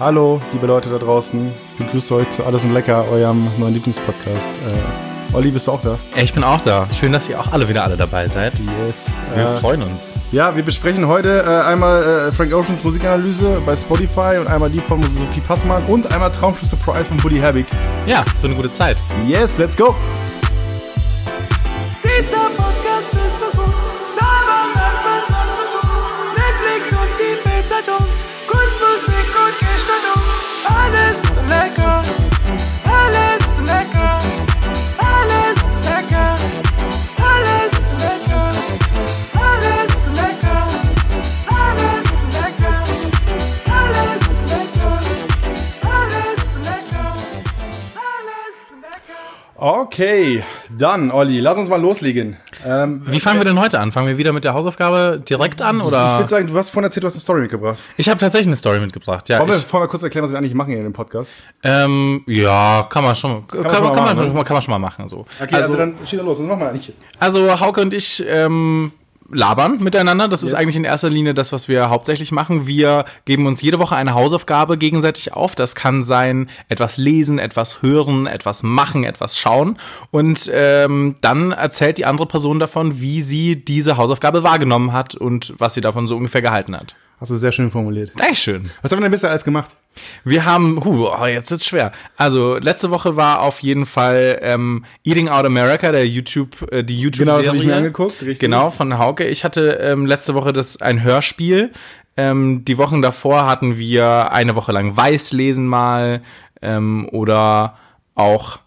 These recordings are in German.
Hallo, liebe Leute da draußen. Ich begrüße euch zu Alles und Lecker, eurem neuen Lieblingspodcast. Äh, Olli, bist du auch da? Ich bin auch da. Schön, dass ihr auch alle wieder alle dabei seid. Yes. Wir Äh, freuen uns. ja, wir besprechen heute äh, einmal äh, Frank Oceans Musikanalyse bei Spotify und einmal die von Sophie Passmann und einmal Traum für Surprise von Buddy Habig. Ja, so eine gute Zeit. Yes, let's go! Okay, dann, Olli, lass uns mal loslegen. Ähm, Wie fangen wir denn heute an? Fangen wir wieder mit der Hausaufgabe direkt an ich oder? würde sagen, du hast vorhin erzählt, du hast eine Story mitgebracht. Ich habe tatsächlich eine Story mitgebracht. Ja, Wollen wir ich, vorher mal kurz erklären, was wir eigentlich machen hier in dem Podcast? ähm, ja, kann man schon, kann, schon kann, mal kann, machen, man, ne? kann man schon mal machen. So. Okay, also, dann schieß los. Und nochmal nicht. Also Hauke und ich ähm, labern miteinander. Das ist Yes. eigentlich in erster Linie das, was wir hauptsächlich machen. Wir geben uns jede Woche eine Hausaufgabe gegenseitig auf. Das kann sein, etwas lesen, etwas hören, etwas machen, etwas schauen. Und ähm, dann erzählt die andere Person davon, wie sie diese Hausaufgabe wahrgenommen hat und was sie davon so ungefähr gehalten hat. Hast du sehr schön formuliert. Dankeschön. Was haben wir denn bisher alles gemacht? Wir haben, huh, oh, jetzt wird's schwer. Also letzte Woche war auf jeden Fall ähm, Eating Out America, der YouTube, äh, die YouTube-Serie. Genau, das habe ich mir angeguckt. Richtig. Genau, von Hauke. Ich hatte ähm, letzte Woche das ein Hörspiel. Ähm, die Wochen davor hatten wir eine Woche lang Weißlesen mal ähm, oder auch.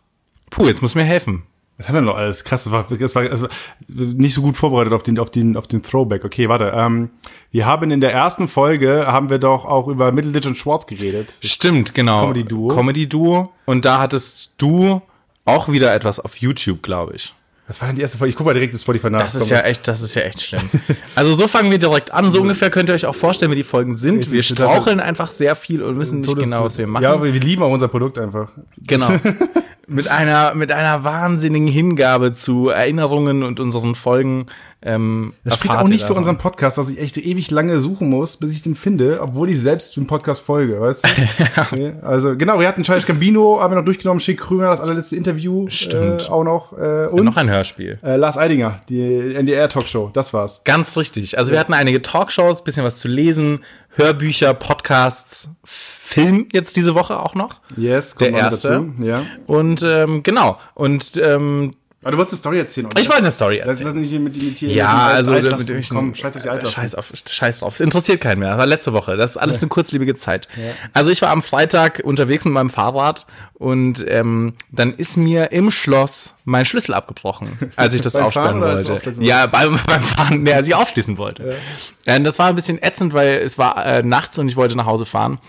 Puh, jetzt muss mir helfen. Was haben wir noch alles? Krass, das war, das war, das war nicht so gut vorbereitet auf den, auf den, auf den Throwback. Okay, warte. Ähm, wir haben in der ersten Folge, haben wir doch auch über Middleditch und Schwartz geredet. Stimmt, genau. Comedy-Duo. Comedy-Duo. Und da hattest du auch wieder etwas auf YouTube, glaube ich. Was war denn die erste Folge? Ich gucke mal direkt das Spotify nach. Das ist ja echt, das ist ja echt schlimm. Also so fangen wir direkt an. So ungefähr könnt ihr euch auch vorstellen, wie die Folgen sind. Wir straucheln einfach sehr viel und wissen nicht genau, was wir machen. Ja, aber wir lieben auch unser Produkt einfach. Genau. mit einer, mit einer wahnsinnigen Hingabe zu Erinnerungen und unseren Folgen. Ähm, Das spricht auch nicht für unseren Podcast, dass ich echt ewig lange suchen muss, bis ich den finde, obwohl ich selbst dem Podcast folge, weißt du? okay. Also genau, wir hatten Charles Gambino, haben wir noch durchgenommen, Schick Krüger, das allerletzte Interview Stimmt. Äh, auch noch. Äh, und Noch ein Hörspiel. äh, Lars Eidinger, die NDR-Talkshow, das war's. Ganz richtig. Also wir hatten einige Talkshows, bisschen was zu lesen, Hörbücher, Podcasts, Film jetzt diese Woche auch noch. Yes, Der kommt noch erste. dazu. Ja. Und ähm, genau. Und ähm, Aber du wolltest eine Story erzählen, oder? ich wollte eine Story Lass, erzählen. lass nicht mit, mit hier Ja, also mit Komm, scheiß auf die Altlasten. Scheiß auf, scheiß drauf. Es interessiert keinen mehr. Das war letzte Woche. Das ist alles eine kurzlebige Zeit. Also ich war am Freitag unterwegs mit meinem Fahrrad und ähm, dann ist mir im Schloss mein Schlüssel abgebrochen, als ich das aufsperren wollte. Ja, beim, beim Fahren, nee, als ich aufschließen wollte. Ähm, das war ein bisschen ätzend, weil es war äh, nachts und ich wollte nach Hause fahren.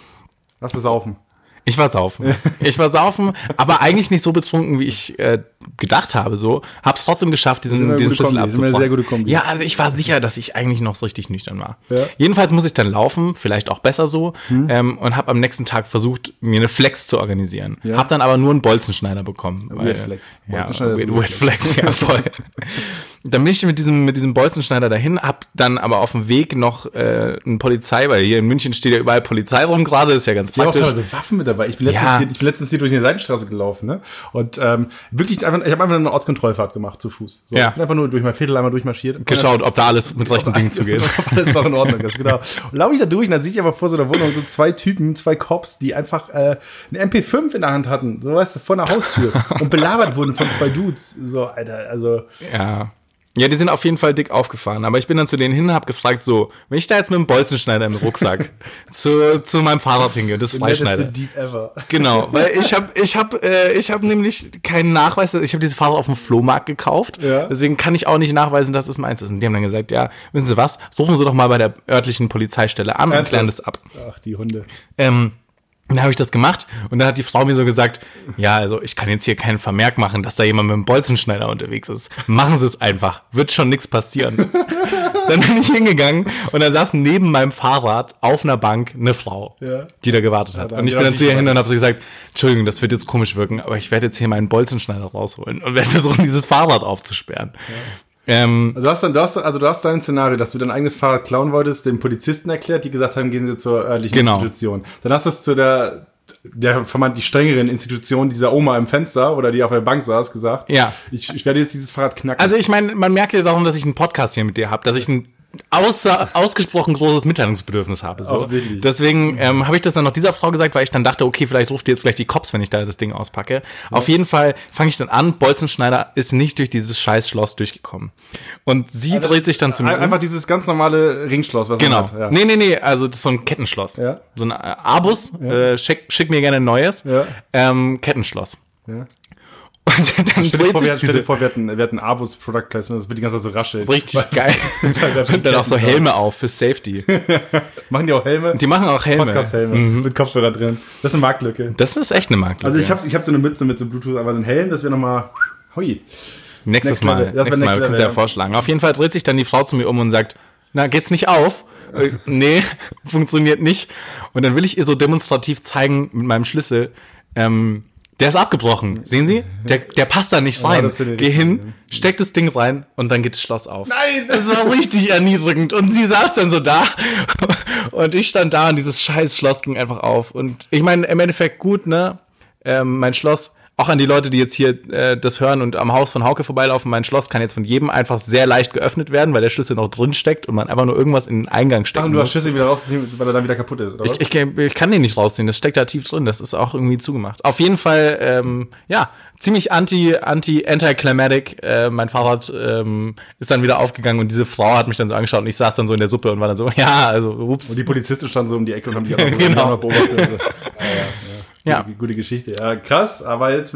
Lass es saufen. Ich war saufen. Ich war saufen, aber eigentlich nicht so betrunken, wie ich äh, gedacht habe. So, hab's trotzdem geschafft, diesen, diesen Schlüssel Kombi. Ja, also ich war sicher, dass ich eigentlich noch richtig nüchtern war. Ja. Hm. Jedenfalls muss ich dann laufen, vielleicht auch besser so, ähm, und habe am nächsten Tag versucht, mir eine Flex zu organisieren. Ja. Hab dann aber nur einen Bolzenschneider bekommen. Weird Flex. Ja, weird Flex, ja voll. dann bin ich mit diesem, mit diesem Bolzenschneider dahin, hab dann aber auf dem Weg noch äh, eine Polizei, weil hier in München steht ja überall Polizei rum gerade, ist ja ganz Die haben auch praktisch. teilweise Waffen mit dabei. Ich bin letztens, Ja. hier, ich bin letztens hier durch eine Seitenstraße gelaufen, ne? Und ähm, wirklich einfach, ich habe einfach eine Ortskontrollfahrt gemacht zu Fuß. So, Ja. Ich bin einfach nur durch mein Viertel einmal durchmarschiert. Geschaut, ob da alles mit rechten Dingen zugeht. Ob alles noch in Ordnung ist, genau. Und laufe ich da durch und dann sehe ich aber vor so einer Wohnung so zwei Typen, zwei Cops, die einfach äh, eine MP5 in der Hand hatten, so weißt du, vor einer Haustür und belabert wurden von zwei Dudes. So, Alter, also. Ja. Ja, die sind auf jeden Fall dick aufgefahren. Aber ich bin dann zu denen hin und hab gefragt, so, wenn ich da jetzt mit dem Bolzenschneider im Rucksack zu, zu meinem Fahrrad hingehe, das Freischneider. Dieb ever. Genau, weil ich habe ich hab, äh, ich hab nämlich keinen Nachweis, ich habe dieses Fahrrad auf dem Flohmarkt gekauft, Ja. deswegen kann ich auch nicht nachweisen, dass es meins ist. Und die haben dann gesagt, ja, wissen Sie was, rufen Sie doch mal bei der örtlichen Polizeistelle an und Ernsthaft? klären das ab. Ach, die Hunde. Ähm, dann habe ich das gemacht und dann hat die Frau mir so gesagt, ja, also ich kann jetzt hier keinen Vermerk machen, dass da jemand mit einem Bolzenschneider unterwegs ist. Machen Sie es einfach, wird schon nichts passieren. dann bin ich hingegangen und dann saß neben meinem Fahrrad auf einer Bank eine Frau, Ja. die da gewartet hat. haben und ich bin dann zu ihr hin und habe sie gesagt, Entschuldigung, das wird jetzt komisch wirken, aber ich werde jetzt hier meinen Bolzenschneider rausholen und werde versuchen, dieses Fahrrad aufzusperren. Ähm, Also du hast dann, du hast, also du hast dein Szenario, dass du dein eigenes Fahrrad klauen wolltest, den Polizisten erklärt, die gesagt haben, gehen Sie zur örtlichen Genau. Institution. Dann hast du es zu der, der vermeintlich strengeren Institution dieser Oma im Fenster oder die auf der Bank saß, gesagt. Ja. Ich, ich werde jetzt dieses Fahrrad knacken. also ich meine, man merkt ja darum, dass ich einen Podcast hier mit dir habe, dass ich ein außer, ausgesprochen großes Mitteilungsbedürfnis habe. So. Deswegen ähm, habe ich das dann noch dieser Frau gesagt, weil ich dann dachte, okay, vielleicht ruft ihr jetzt gleich die Cops, wenn ich da das Ding auspacke. Auf jeden Fall fange ich dann an, Bolzenschneider ist nicht durch dieses scheiß Schloss durchgekommen. Und sie dreht sich dann zu mir Ein- um. Einfach dieses ganz normale Ringschloss, was Genau. man hat. Ja. Nee, nee, nee, also das ist so ein Kettenschloss. Ja. So ein äh, Abus, äh, schick, schick mir gerne ein neues. Ja. Ähm, Kettenschloss. Ja. Und dann Stell dir vor, wir, stell dir vor, wir hatten, wir hatten Abos Product Placement, das wird die ganze Zeit so raschelt. richtig Weil- geil. Und dann auch so. Helme auf für Safety. Machen die auch Helme? Die machen auch Helme. Podcast-Helme Mhm. mit Kopfhörer drin. Das ist eine Marktlücke. Das ist echt eine Marke. Also ich habe ich hab so eine Mütze mit so Bluetooth, aber einen Helm, das wäre nochmal. Hui. Nächstes Next Mal. Level. Das Nächstes Mal. Wir können es ja vorschlagen. Auf jeden Fall dreht sich dann die Frau zu mir um und sagt, na, geht's nicht auf? Nee, funktioniert nicht. Und dann will ich ihr so demonstrativ zeigen mit meinem Schlüssel, ähm, der ist abgebrochen. Sehen Sie? Der, der passt da nicht rein. die Geh hin, steck das Ding rein und dann geht das Schloss auf. Nein! Das war richtig erniedrigend. Und sie saß dann so da und ich stand da und dieses scheiß Schloss ging einfach auf. Und ich meine, im Endeffekt gut, ne? Ähm, mein Schloss, auch an die Leute, die jetzt hier äh, das hören und am Haus von Hauke vorbeilaufen, mein Schloss kann jetzt von jedem einfach sehr leicht geöffnet werden, weil der Schlüssel noch drin steckt und man einfach nur irgendwas in den Eingang Ach, stecken und du hast. Schlüssel wieder rausziehen, weil er dann wieder kaputt ist, oder was? Ich, ich, ich kann den nicht rausziehen, das steckt da tief drin, das ist auch irgendwie zugemacht. Auf jeden Fall, ähm, ja, ziemlich anti, anti, anti-climatic. Äh, mein Fahrrad ähm, ist dann wieder aufgegangen und diese Frau hat mich dann so angeschaut und ich saß dann so in der Suppe und war dann so, ja, also, ups. und die Polizisten standen so um die Ecke und haben die auch noch, Genau. beobachtet. Also, ja, ja. Gute, gute Geschichte. Ja, krass, aber jetzt,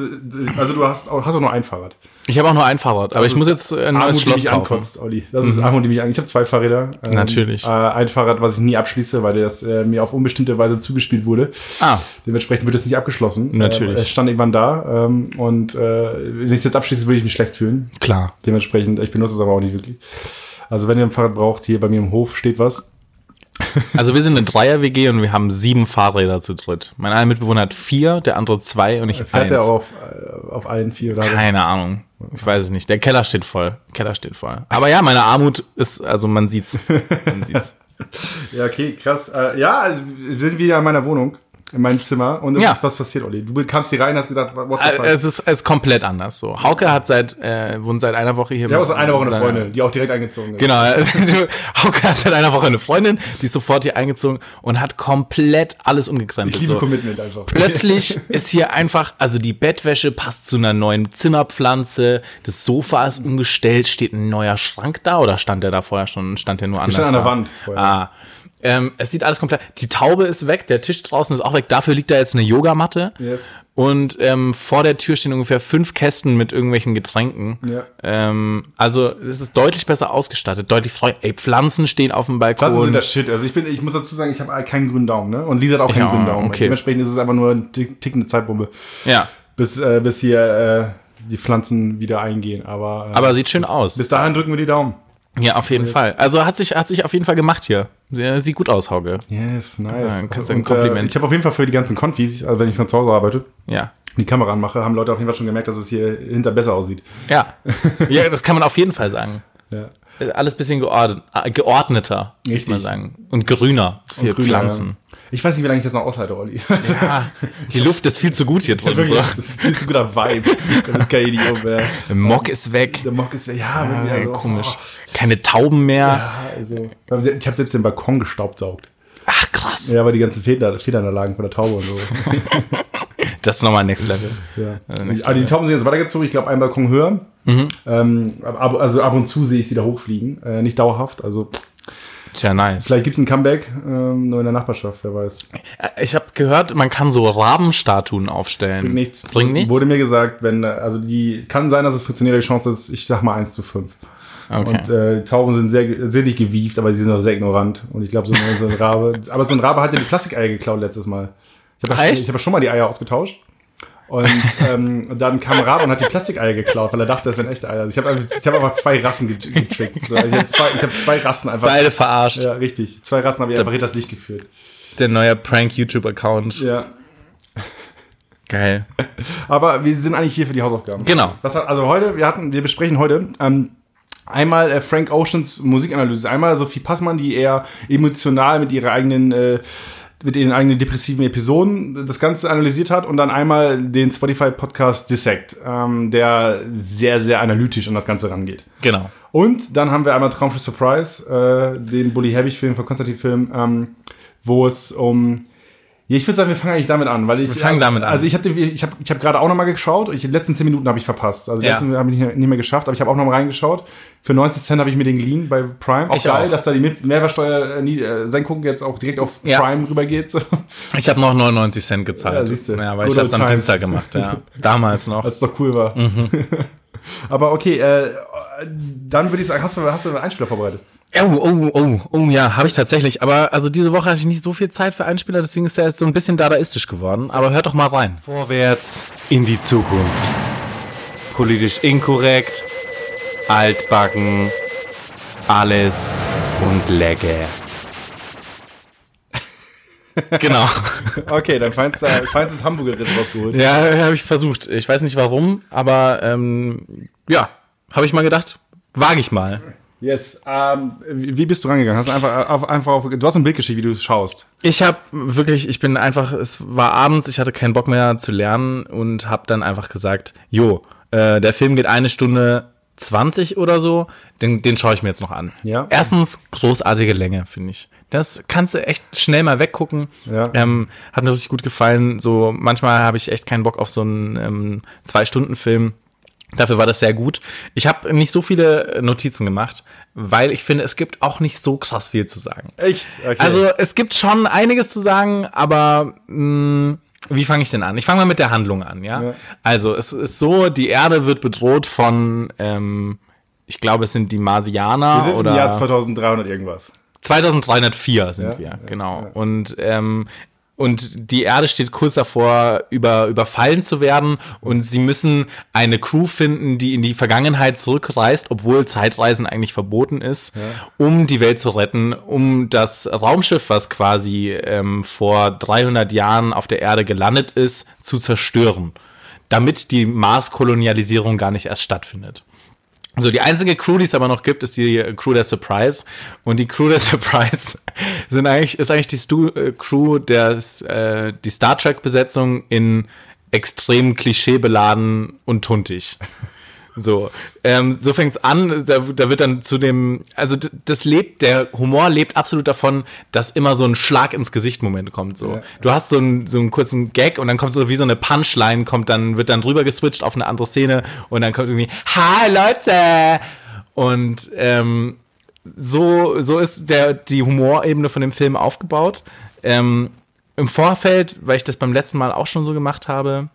also du hast auch, hast auch nur ein Fahrrad. Ich habe auch nur ein Fahrrad, aber ich Das muss jetzt äh, ein Armut, neues die Schloss mich kaufen. ankotzt, Olli. Das ist Armut, die mich ankotzt. Ich habe zwei Fahrräder. Ähm, Natürlich. Äh, ein Fahrrad, was ich nie abschließe, weil das äh, mir auf unbestimmte Weise zugespielt wurde. Ah, Dementsprechend wird es nicht abgeschlossen. Natürlich. Ähm, es stand irgendwann da. Ähm, und äh, wenn ich es jetzt abschließe, würde ich mich schlecht fühlen. klar. Dementsprechend, ich benutze es aber auch nicht wirklich. Also wenn ihr ein Fahrrad braucht, hier bei mir im Hof steht was. Also wir sind eine Dreier-WG und wir haben sieben Fahrräder zu dritt. Mein einer Mitbewohner hat vier, der andere zwei und ich Fährt eins. er auf, äh, auf allen vier oder Keine Ahnung. Ich weiß es nicht. Der Keller steht voll. Keller steht voll. Aber ja, meine Armut ist, also man sieht's. Man sieht's. Ja, okay, krass. Äh, ja, also wir sind wieder in meiner Wohnung, in meinem Zimmer und es Ja. ist was passiert, Olli. Du kamst hier rein und hast gesagt, what the Äh, fuck? es ist, es ist komplett anders so. Hauke hat seit, äh, wohnt seit einer Woche hier. Wir haben auch so eine Woche eine Freundin, die auch direkt eingezogen ist. Genau. Hauke hat seit einer Woche eine Freundin, die ist sofort hier eingezogen und hat komplett alles umgekrempelt. Ich liebe so. Commitment einfach. Plötzlich ist hier einfach, also die Bettwäsche passt zu einer neuen Zimmerpflanze, das Sofa ist umgestellt, steht ein neuer Schrank da oder stand der da vorher schon? Stand der nur anders? stand an der da? Wand vorher. Ah. Ähm, es sieht alles komplett. Die Taube ist weg, der Tisch draußen ist auch weg. Dafür liegt da jetzt eine Yogamatte. Yes. Und ähm, vor der Tür stehen ungefähr fünf Kästen mit irgendwelchen Getränken. Ja. Ähm, also es ist deutlich besser ausgestattet, deutlich freu. Ey, Pflanzen stehen auf dem Balkon. Pflanzen sind das Shit. Also ich bin, ich muss dazu sagen, ich habe keinen grünen Daumen, ne? Und Lisa hat auch keinen auch, grünen Daumen. okay. Dementsprechend ist es einfach nur eine tick- tickende Zeitbombe, ja, bis, äh, bis hier äh, die Pflanzen wieder eingehen. Aber, äh, aber sieht schön aus. bis dahin drücken wir die Daumen. Ja, auf jeden Fall. Also hat sich, hat sich auf jeden Fall gemacht hier. Sieht gut aus, Hauge. Yes, nice. Ja, kannst du ein Und, Kompliment. Äh, ich habe auf jeden Fall für die ganzen Konfis, also wenn ich von zu Hause arbeite, Ja. die Kamera anmache, haben Leute auf jeden Fall schon gemerkt, dass es hier hinter besser aussieht. Ja. ja, das kann man auf jeden Fall sagen. Ja. Alles bisschen geordnet, äh, geordneter, würde ich mal sagen. Und grüner für Und grüner, Pflanzen. Ja. Ich weiß nicht, wie lange ich das noch aushalte, Olli. Ja, die Luft ist viel zu gut hier drin. Wirklich, So. viel zu guter Vibe. Das ist kein Idiot mehr. Der Mock ist weg. Der Mock ist, ja, Ja, wirklich, also, komisch. oh. Keine Tauben mehr. Ja, also, ich habe selbst den Balkon gestaubsaugt. Ach, krass. Ja, aber die ganzen Federn, Federn da lagen von der Taube und so. Das ist nochmal Next Level. Ja. Also next Aber die Tauben sind jetzt weitergezogen, ich glaube, einen Balkon höher. Mhm. Ähm, ab, also ab und zu sehe ich sie da hochfliegen. Äh, nicht dauerhaft. Also Tja, nice. vielleicht gibt es ein Comeback, ähm, nur in der Nachbarschaft, wer weiß. Äh, Ich habe gehört, man kann so Rabenstatuen aufstellen. Bringt nichts. Bringt nichts? Wurde mir gesagt, wenn, also die, kann sein, dass es funktioniert, die Chance ist, ich sag mal 1 zu 5. Okay. Und äh, die Tauben sind sehr, sehr nicht gewieft, aber sie sind auch sehr ignorant. Und ich glaube, so, ein- so ein Rabe. Aber so ein Rabe hat ja die Plastikeier geklaut letztes Mal. Ich habe ich hab ja schon mal die Eier ausgetauscht. Und ähm, dann kam Rabe und hat die Plastikeier geklaut, weil er dachte, das wären echte Eier. Also ich habe einfach, ich hab einfach zwei Rassen get- getrickt. So, ich habe zwei, ich hab zwei Rassen einfach. Beide verarscht. Ja, richtig. Zwei Rassen habe ich einfach hinter das Licht geführt. Der neue Prank-YouTube-Account. Ja. Geil. Aber wir sind eigentlich hier für die Hausaufgaben. Genau. Hat- also heute, wir hatten, wir besprechen heute ähm, Einmal äh, Frank Oceans Musikanalyse, einmal Sophie Passmann, die eher emotional mit ihrer eigenen äh, mit ihren eigenen depressiven Episoden das Ganze analysiert hat und dann einmal den Spotify-Podcast Dissect, ähm, der sehr, sehr analytisch an das Ganze rangeht. Genau. Und dann haben wir einmal Traum für Surprise, äh, den Bully Herbig-Film von Konstantin-Film, ähm, wo es um ja, ich würde sagen, wir fangen eigentlich damit an, weil ich. Wir fangen damit an. Also ich habe ich hab, ich hab gerade auch noch mal geschaut. Ich, die letzten 10 Minuten habe ich verpasst. Also die Ja. letzten habe ich nicht mehr, nicht mehr geschafft, aber ich habe auch noch mal reingeschaut. Für 90 Cent habe ich mir den geliehen bei Prime. Auch Ich geil, auch. dass da die Mit- Mehrwertsteuer äh, äh, Senkung jetzt auch direkt auf Ja. Prime rübergeht. So. Ich habe noch 99 Cent gezahlt. Ja, siehste. Ja, weil Good ich habe es am. Dienstag gemacht, ja. Damals noch. Als es doch cool war. Mhm. aber okay, äh, dann würde ich sagen, hast du, hast du einen Einspieler vorbereitet? Oh, oh, oh, oh, ja, habe ich tatsächlich. Aber also diese Woche hatte ich nicht so viel Zeit für Einspieler, deswegen ist er jetzt so ein bisschen dadaistisch geworden. Aber hört doch mal rein. Vorwärts in die Zukunft. Politisch inkorrekt, altbacken, alles und lecker. Genau. Okay, dann feinst du feinstes Hamburger-Ritt rausgeholt. ja, habe ich versucht. Ich weiß nicht warum, aber ähm, ja, habe ich mal gedacht, wage ich mal. Yes. Ähm, wie bist du rangegangen? Hast du einfach auf, einfach auf, du hast ein Bild geschickt, wie du schaust. Ich habe wirklich, ich bin einfach, es war abends, ich hatte keinen Bock mehr zu lernen und habe dann einfach gesagt, jo, äh, der Film geht eine Stunde 20 oder so, den, den schaue ich mir jetzt noch an. Ja. Erstens, großartige Länge, finde ich. Das kannst du echt schnell mal weggucken. Ja. Ähm, hat mir richtig gut gefallen. So, manchmal habe ich echt keinen Bock auf so einen ähm, Zwei-Stunden-Film. Dafür war das sehr gut. Ich habe nicht so viele Notizen gemacht, weil ich finde, es gibt auch nicht so krass viel zu sagen. Echt? Okay. Also es gibt schon einiges zu sagen, aber mh, wie fange ich denn an? Ich fange mal mit der Handlung an, ja? Ja. Also es ist so, die Erde wird bedroht von, ähm, ich glaube, es sind die Marsianer wir sind oder im Jahr 2300 irgendwas. 2304 sind Ja, wir, ja, genau. Und ähm, und die Erde steht kurz davor, über, überfallen zu werden. Und sie müssen eine Crew finden, die in die Vergangenheit zurückreist, obwohl Zeitreisen eigentlich verboten ist, um die Welt zu retten, um das Raumschiff, was quasi ähm, vor 300 Jahren auf der Erde gelandet ist, zu zerstören. Damit die Mars-Kolonialisierung gar nicht erst stattfindet. So, die einzige Crew, die es aber noch gibt, ist die äh, Crew der Surprise. Und die Crew der Surprise sind eigentlich, ist eigentlich die Stu äh, Crew der, äh, die Star Trek-Besetzung in extrem klischeebeladen und tuntig. So, ähm, so fängt's an, da, da wird dann zu dem, also das lebt, der Humor lebt absolut davon, dass immer so ein Schlag ins Gesicht-Moment kommt, so. Ja. Du hast so einen, so einen kurzen Gag und dann kommt so wie so eine Punchline, kommt dann, wird dann drüber geswitcht auf eine andere Szene und dann kommt irgendwie, Hi Leute! Und, ähm, so, so ist der, die Humorebene von dem Film aufgebaut. Ähm, Im Vorfeld, weil ich das beim letzten Mal auch schon so gemacht habe,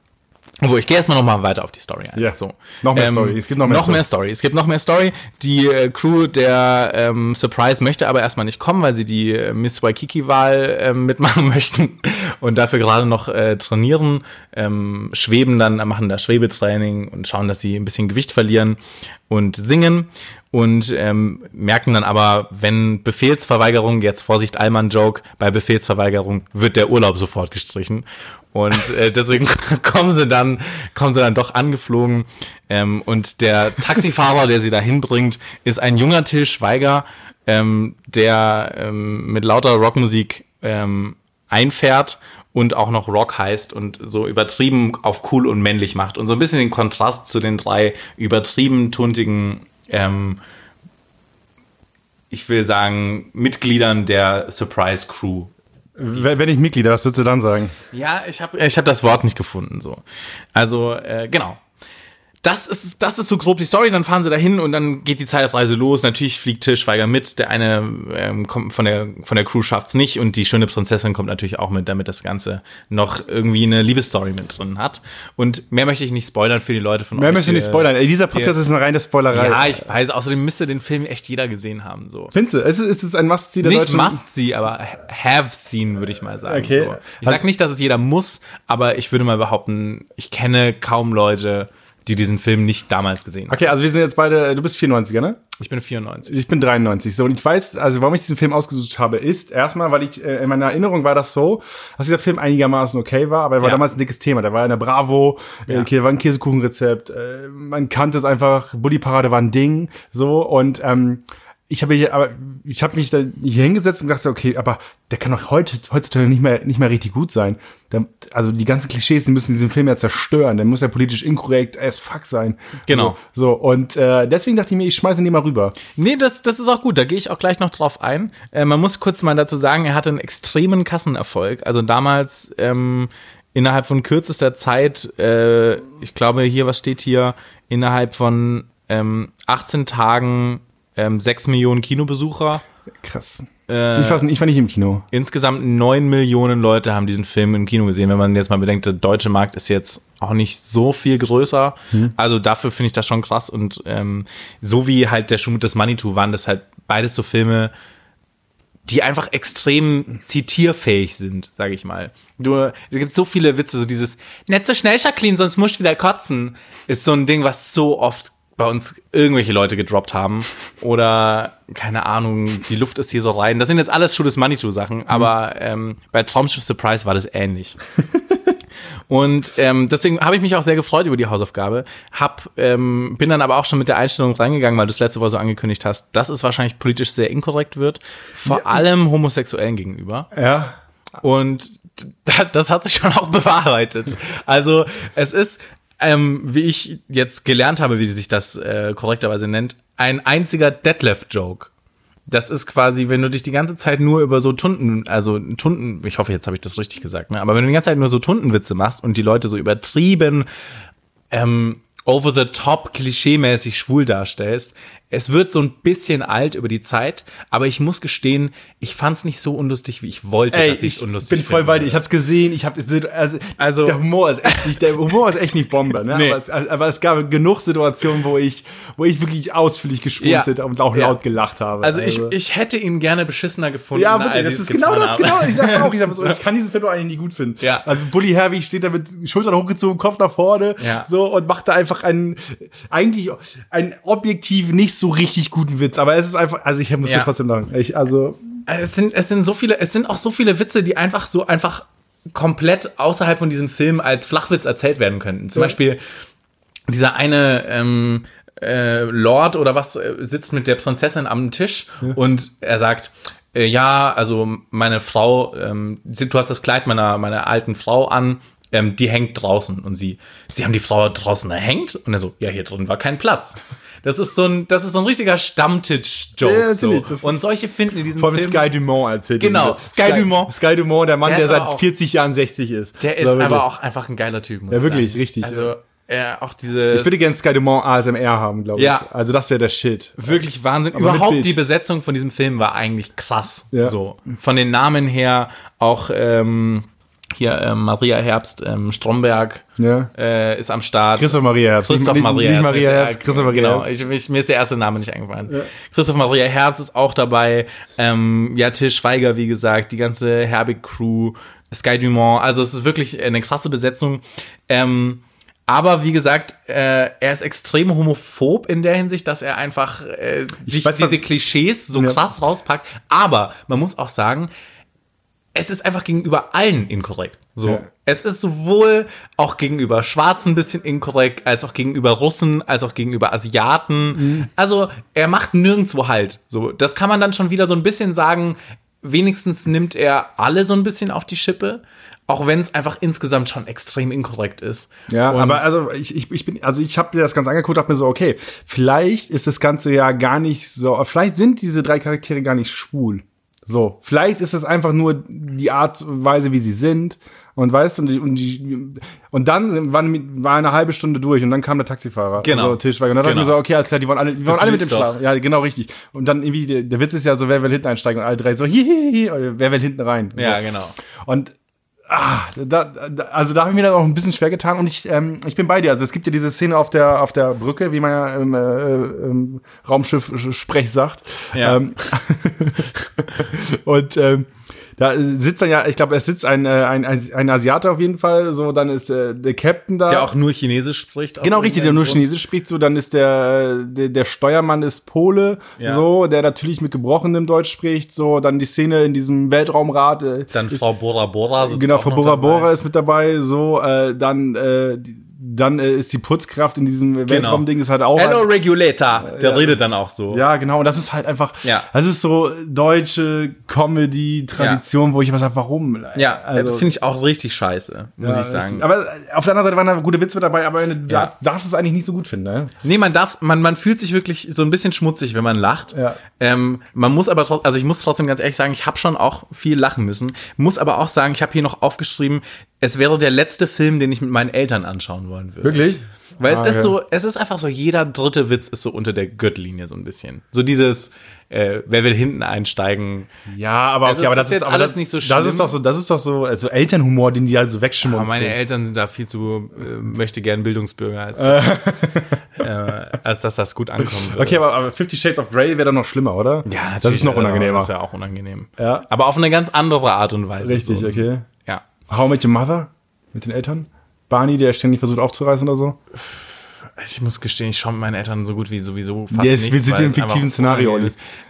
wo ich gehe erstmal nochmal weiter auf die Story ein. Ja. So. Noch mehr Story. Es gibt noch mehr noch Story. mehr Story. Es gibt noch mehr Story. Die äh, Crew der ähm, Surprise möchte aber erstmal nicht kommen, weil sie die äh, Miss Waikiki-Wahl ähm, mitmachen möchten und dafür gerade noch äh, trainieren, ähm, schweben dann, machen da Schwebetraining und schauen, dass sie ein bisschen Gewicht verlieren und singen und ähm, merken dann aber, wenn Befehlsverweigerung, jetzt Vorsicht Allmann-Joke, bei Befehlsverweigerung wird der Urlaub sofort gestrichen. Und äh, deswegen kommen sie dann, kommen sie dann doch angeflogen. Ähm, und der Taxifahrer, der sie da hinbringt, ist ein junger Till Schweiger, ähm, der ähm, mit lauter Rockmusik ähm, einfährt und auch noch Rock heißt und so übertrieben auf cool und männlich macht. Und so ein bisschen den Kontrast zu den drei übertrieben tuntigen, ähm, ich will sagen, Mitgliedern der Surprise Crew Wenn ich Mitglieder, was würdest du dann sagen? ja, ich habe ich hab das Wort nicht gefunden. So. Also, äh, genau. Das ist, das ist so grob die Story, dann fahren sie dahin und dann geht die Zeitreise los. Natürlich fliegt Till Schweiger mit, der eine ähm, kommt von der, von der Crew schafft's nicht und die schöne Prinzessin kommt natürlich auch mit, damit das Ganze noch irgendwie eine Liebesstory mit drin hat. Und mehr möchte ich nicht spoilern für die Leute von Mehr euch. möchte ich nicht die- spoilern. Ey, dieser Podcast die- ist eine reine Spoilerei. Ja, ich weiß. Außerdem müsste den Film echt jeder gesehen haben. So. Findest du? Es ist, es ist ein Must-See der Nicht deutschen... must see, aber have seen, würde ich mal sagen. Okay. So. Ich sag nicht, dass es jeder muss, aber ich würde mal behaupten, ich kenne kaum Leute, die diesen Film nicht damals gesehen haben. Okay, also wir sind jetzt beide, du bist 94er, ne? Ich bin 94. Ich bin 93. So, und ich weiß, also warum ich diesen Film ausgesucht habe, ist erstmal, weil ich, äh, in meiner Erinnerung war das so, dass dieser Film einigermaßen okay war, aber er war Ja. damals ein dickes Thema. Der war in der Bravo, Ja. äh, war ein Käsekuchenrezept, äh, man kannte es einfach, Bully Parade war ein Ding, so, und, ähm, ich habe hier, aber ich habe mich da hier hingesetzt und dachte, okay, aber der kann doch heute, heutzutage nicht mehr, nicht mehr richtig gut sein. Der, also die ganzen Klischees, die müssen diesen Film ja zerstören. Der muss ja politisch inkorrekt as fuck sein. Genau. So, so und äh, deswegen dachte ich mir, ich schmeiße den mal rüber. Nee, das, das ist auch gut. Da gehe ich auch gleich noch drauf ein. Äh, man muss kurz mal dazu sagen, er hatte einen extremen Kassenerfolg. Also damals ähm, innerhalb von kürzester Zeit, äh, ich glaube hier, was steht hier, innerhalb von ähm, 18 Tagen ähm, 6 Millionen Kinobesucher. Krass. Äh, ich, war, ich war nicht im Kino. Insgesamt 9 Millionen Leute haben diesen Film im Kino gesehen. Wenn man jetzt mal bedenkt, der deutsche Markt ist jetzt auch nicht so viel größer. Also dafür finde ich das schon krass. Und ähm, so wie halt der Schuh mit das Manitou waren das halt beides so Filme, die einfach extrem zitierfähig sind, sage ich mal. Du, da gibt so viele Witze, so dieses nicht so schnell, Jacqueline, sonst musst du wieder kotzen, ist so ein Ding, was so oft bei uns irgendwelche Leute gedroppt haben. Oder, keine Ahnung, die Luft ist hier so rein. Das sind jetzt alles Schuh des Manitou-Sachen, aber ähm, bei Traumschiff Surprise war das ähnlich. Und ähm, deswegen habe ich mich auch sehr gefreut über die Hausaufgabe. Hab, ähm, bin dann aber auch schon mit der Einstellung reingegangen, weil du es letzte Woche so angekündigt hast, dass es wahrscheinlich politisch sehr inkorrekt wird. Vor allem Homosexuellen gegenüber. Ja. Und da- das hat sich schon auch bewahrheitet. Also es ist, ähm, wie ich jetzt gelernt habe, wie sich das äh, korrekterweise nennt, ein einziger Detlef-Joke. Das ist quasi, wenn du dich die ganze Zeit nur über so Tunden, also Tunden, ich hoffe, jetzt habe ich das richtig gesagt, ne? aber wenn du die ganze Zeit nur so Tundenwitze machst und die Leute so übertrieben ähm, over the top klischeemäßig schwul darstellst. Es wird so ein bisschen alt über die Zeit, aber ich muss gestehen, ich fand es nicht so unlustig, wie ich wollte, Ey, dass ich unlustig bin voll finden bei dir. Ich hab's gesehen. Ich hab also, Also- der Humor ist echt nicht, der Humor ist echt nicht Bombe. Ne? Nee. Aber, es, aber es gab genug Situationen, wo ich, wo ich wirklich ausführlich geschmunzelt Ja. und auch Ja. laut gelacht habe. Also ich, ich hätte ihn gerne beschissener gefunden. ja, wirklich, ich das es ist genau das, habe. genau. Ich sag's auch, ich, sag so, ich kann diesen Film eigentlich nie gut finden. Ja. Also Bully Herbie steht da mit Schultern hochgezogen, Kopf nach vorne, Ja. so und macht da einfach einen, eigentlich einen objektiv nicht so richtig guten Witz. Aber es ist einfach, also ich muss Ja. ja trotzdem sagen, ich, also Es sind, es sind so viele, es sind auch so viele Witze, die einfach so einfach komplett außerhalb von diesem Film als Flachwitz erzählt werden könnten. Zum Ja. Beispiel dieser eine ähm, äh, Lord oder was äh, sitzt mit der Prinzessin am Tisch und er sagt, äh, ja, also meine Frau, ähm, du hast das Kleid meiner, meiner alten Frau an, ähm, die hängt draußen und sie, sie haben die Frau draußen erhängt und er so, ja, hier drin war kein Platz. Das ist so ein, das ist so ein richtiger Stammtisch-Joke. Ja, so. das Und solche finden in diesem Vor allem Film. Sky Dumont erzählt. Genau, diese- Sky Dumont. Sky Dumont, der Mann, Der der, seit aber auch- 40 Jahren 60 ist. Der ist wirklich. aber auch einfach ein geiler Typ. Ja, ich wirklich, sagen. richtig, Also, er auch diese. Ich würde gerne Sky Dumont ASMR haben, glaube ich. Ja. Also das wäre der Shit. wirklich Wahnsinn. Aber Überhaupt die Besetzung von diesem Film war eigentlich krass. Ja. So. Von den Namen her auch ähm, hier ähm, Maria Herbst, ähm, Stromberg Ja. äh, ist am Start. Christoph Maria Herbst. Christoph nicht, Maria Nicht Herbst. Maria Mir ist der- Herbst, Christoph Maria genau, Herbst. ich, ich, mir ist der erste Name nicht eingefallen. Christoph Maria Herbst ist auch dabei. Ähm, ja, Till Schweiger, wie gesagt, die ganze Herbig-Crew, Sky Dumont. Also es ist wirklich eine krasse Besetzung. Ähm, aber wie gesagt, äh, er ist extrem homophob in der Hinsicht, dass er einfach äh, sich weiß, diese Klischees so Ja. krass rauspackt. Aber man muss auch sagen, es ist einfach gegenüber allen inkorrekt. So. Ja. Es ist sowohl auch gegenüber Schwarzen ein bisschen inkorrekt, als auch gegenüber Russen, als auch gegenüber Asiaten. Mhm. Also er macht nirgendwo halt. So, das kann man dann schon wieder so ein bisschen sagen. Wenigstens nimmt er alle so ein bisschen auf die Schippe, auch wenn es einfach insgesamt schon extrem inkorrekt ist. Ja, Und- aber also ich, ich, ich bin, also ich habe mir das ganz angeguckt, hab mir so, okay, vielleicht ist das Ganze ja gar nicht so, vielleicht sind diese drei Charaktere gar nicht schwul. So, vielleicht ist es einfach nur die Art und Weise, wie sie sind. Und weißt du, und, die, und, die, und dann waren, war eine halbe Stunde durch und dann kam der Taxifahrer. Genau. So, Tischweiger. Und dann Genau. ich mir so, okay, alles klar, die wollen alle, die wollen alle mit dem. Schlaf. Ja, genau, richtig. Und dann irgendwie, der, der Witz ist ja so, wer will hinten einsteigen? Und alle drei so, hihihi, oder wer will hinten rein? ja, so. genau. Und ah, da, da, also da habe ich mir dann auch ein bisschen schwer getan und ich, ähm, ich bin bei dir. Also es gibt ja diese Szene auf der, auf der Brücke, wie man ja im, äh, im Raumschiff Sprech sagt. Ja. Ähm, und ähm, da sitzt dann ja, ich glaube, es sitzt ein, äh, ein, ein, ein Asiate auf jeden Fall, so, dann ist äh, der Captain da. Der auch nur Chinesisch spricht. Genau, richtig, der nur Grund. Chinesisch spricht, so, dann ist der, der, der Steuermann ist Pole, Ja. so, der natürlich mit gebrochenem Deutsch spricht, so, dann die Szene in diesem Weltraumrad, äh, Dann Frau Bora Bora sitzt Genau, Frau Bora dabei. Bora ist mit dabei, so, äh, dann, äh, die- dann äh, ist die Putzkraft in diesem Weltraumding ist halt auch. Genau. Hello ein, Regulator. Der redet dann auch so. ja, genau, und das ist halt einfach, Ja. das ist so deutsche Comedy-Tradition, wo ich immer sage, warum? Ja, also, finde ich auch richtig scheiße, muss ja, ich sagen. richtig. Aber äh, auf der anderen Seite waren da gute Witze dabei, aber du Ja. darfst- darfst es eigentlich nicht so gut finden, ne? Nee, man darf, man, man fühlt sich wirklich so ein bisschen schmutzig, wenn man lacht. Ja. Ähm, man muss aber trotzdem, also ich muss trotzdem ganz ehrlich sagen, ich habe schon auch viel lachen müssen. Muss aber auch sagen, ich habe hier noch aufgeschrieben, es wäre der letzte Film, den ich mit meinen Eltern anschauen wollen würde. Wirklich? Weil es Ah, ist okay. so, es ist einfach so, jeder dritte Witz ist so unter der Gürtellinie so ein bisschen. So dieses, äh, wer will hinten einsteigen? Ja, aber, Es okay, ist- aber ist das jetzt aber alles das, nicht so Das schlimm. ist doch so, das ist doch so, also Elternhumor, den die halt so Aber wegschmutzen. meine Eltern sind da viel zu, äh, möchte gern Bildungsbürger, als dass, das, äh, als dass das gut ankommen würde. Okay, aber, aber Fifty Shades of Grey wäre dann noch schlimmer, oder? Ja, natürlich. Das ist noch äh, unangenehmer. Das wäre auch unangenehm. Ja. Aber auf eine ganz andere Art und Weise. Richtig, so. okay. How I Met Your Mother mit den Eltern? Barney, der ständig versucht aufzureißen oder so? Ich muss gestehen, ich schaue mit meinen Eltern so gut wie sowieso fast Ja, es- nicht. wir sind im fiktiven Szenario.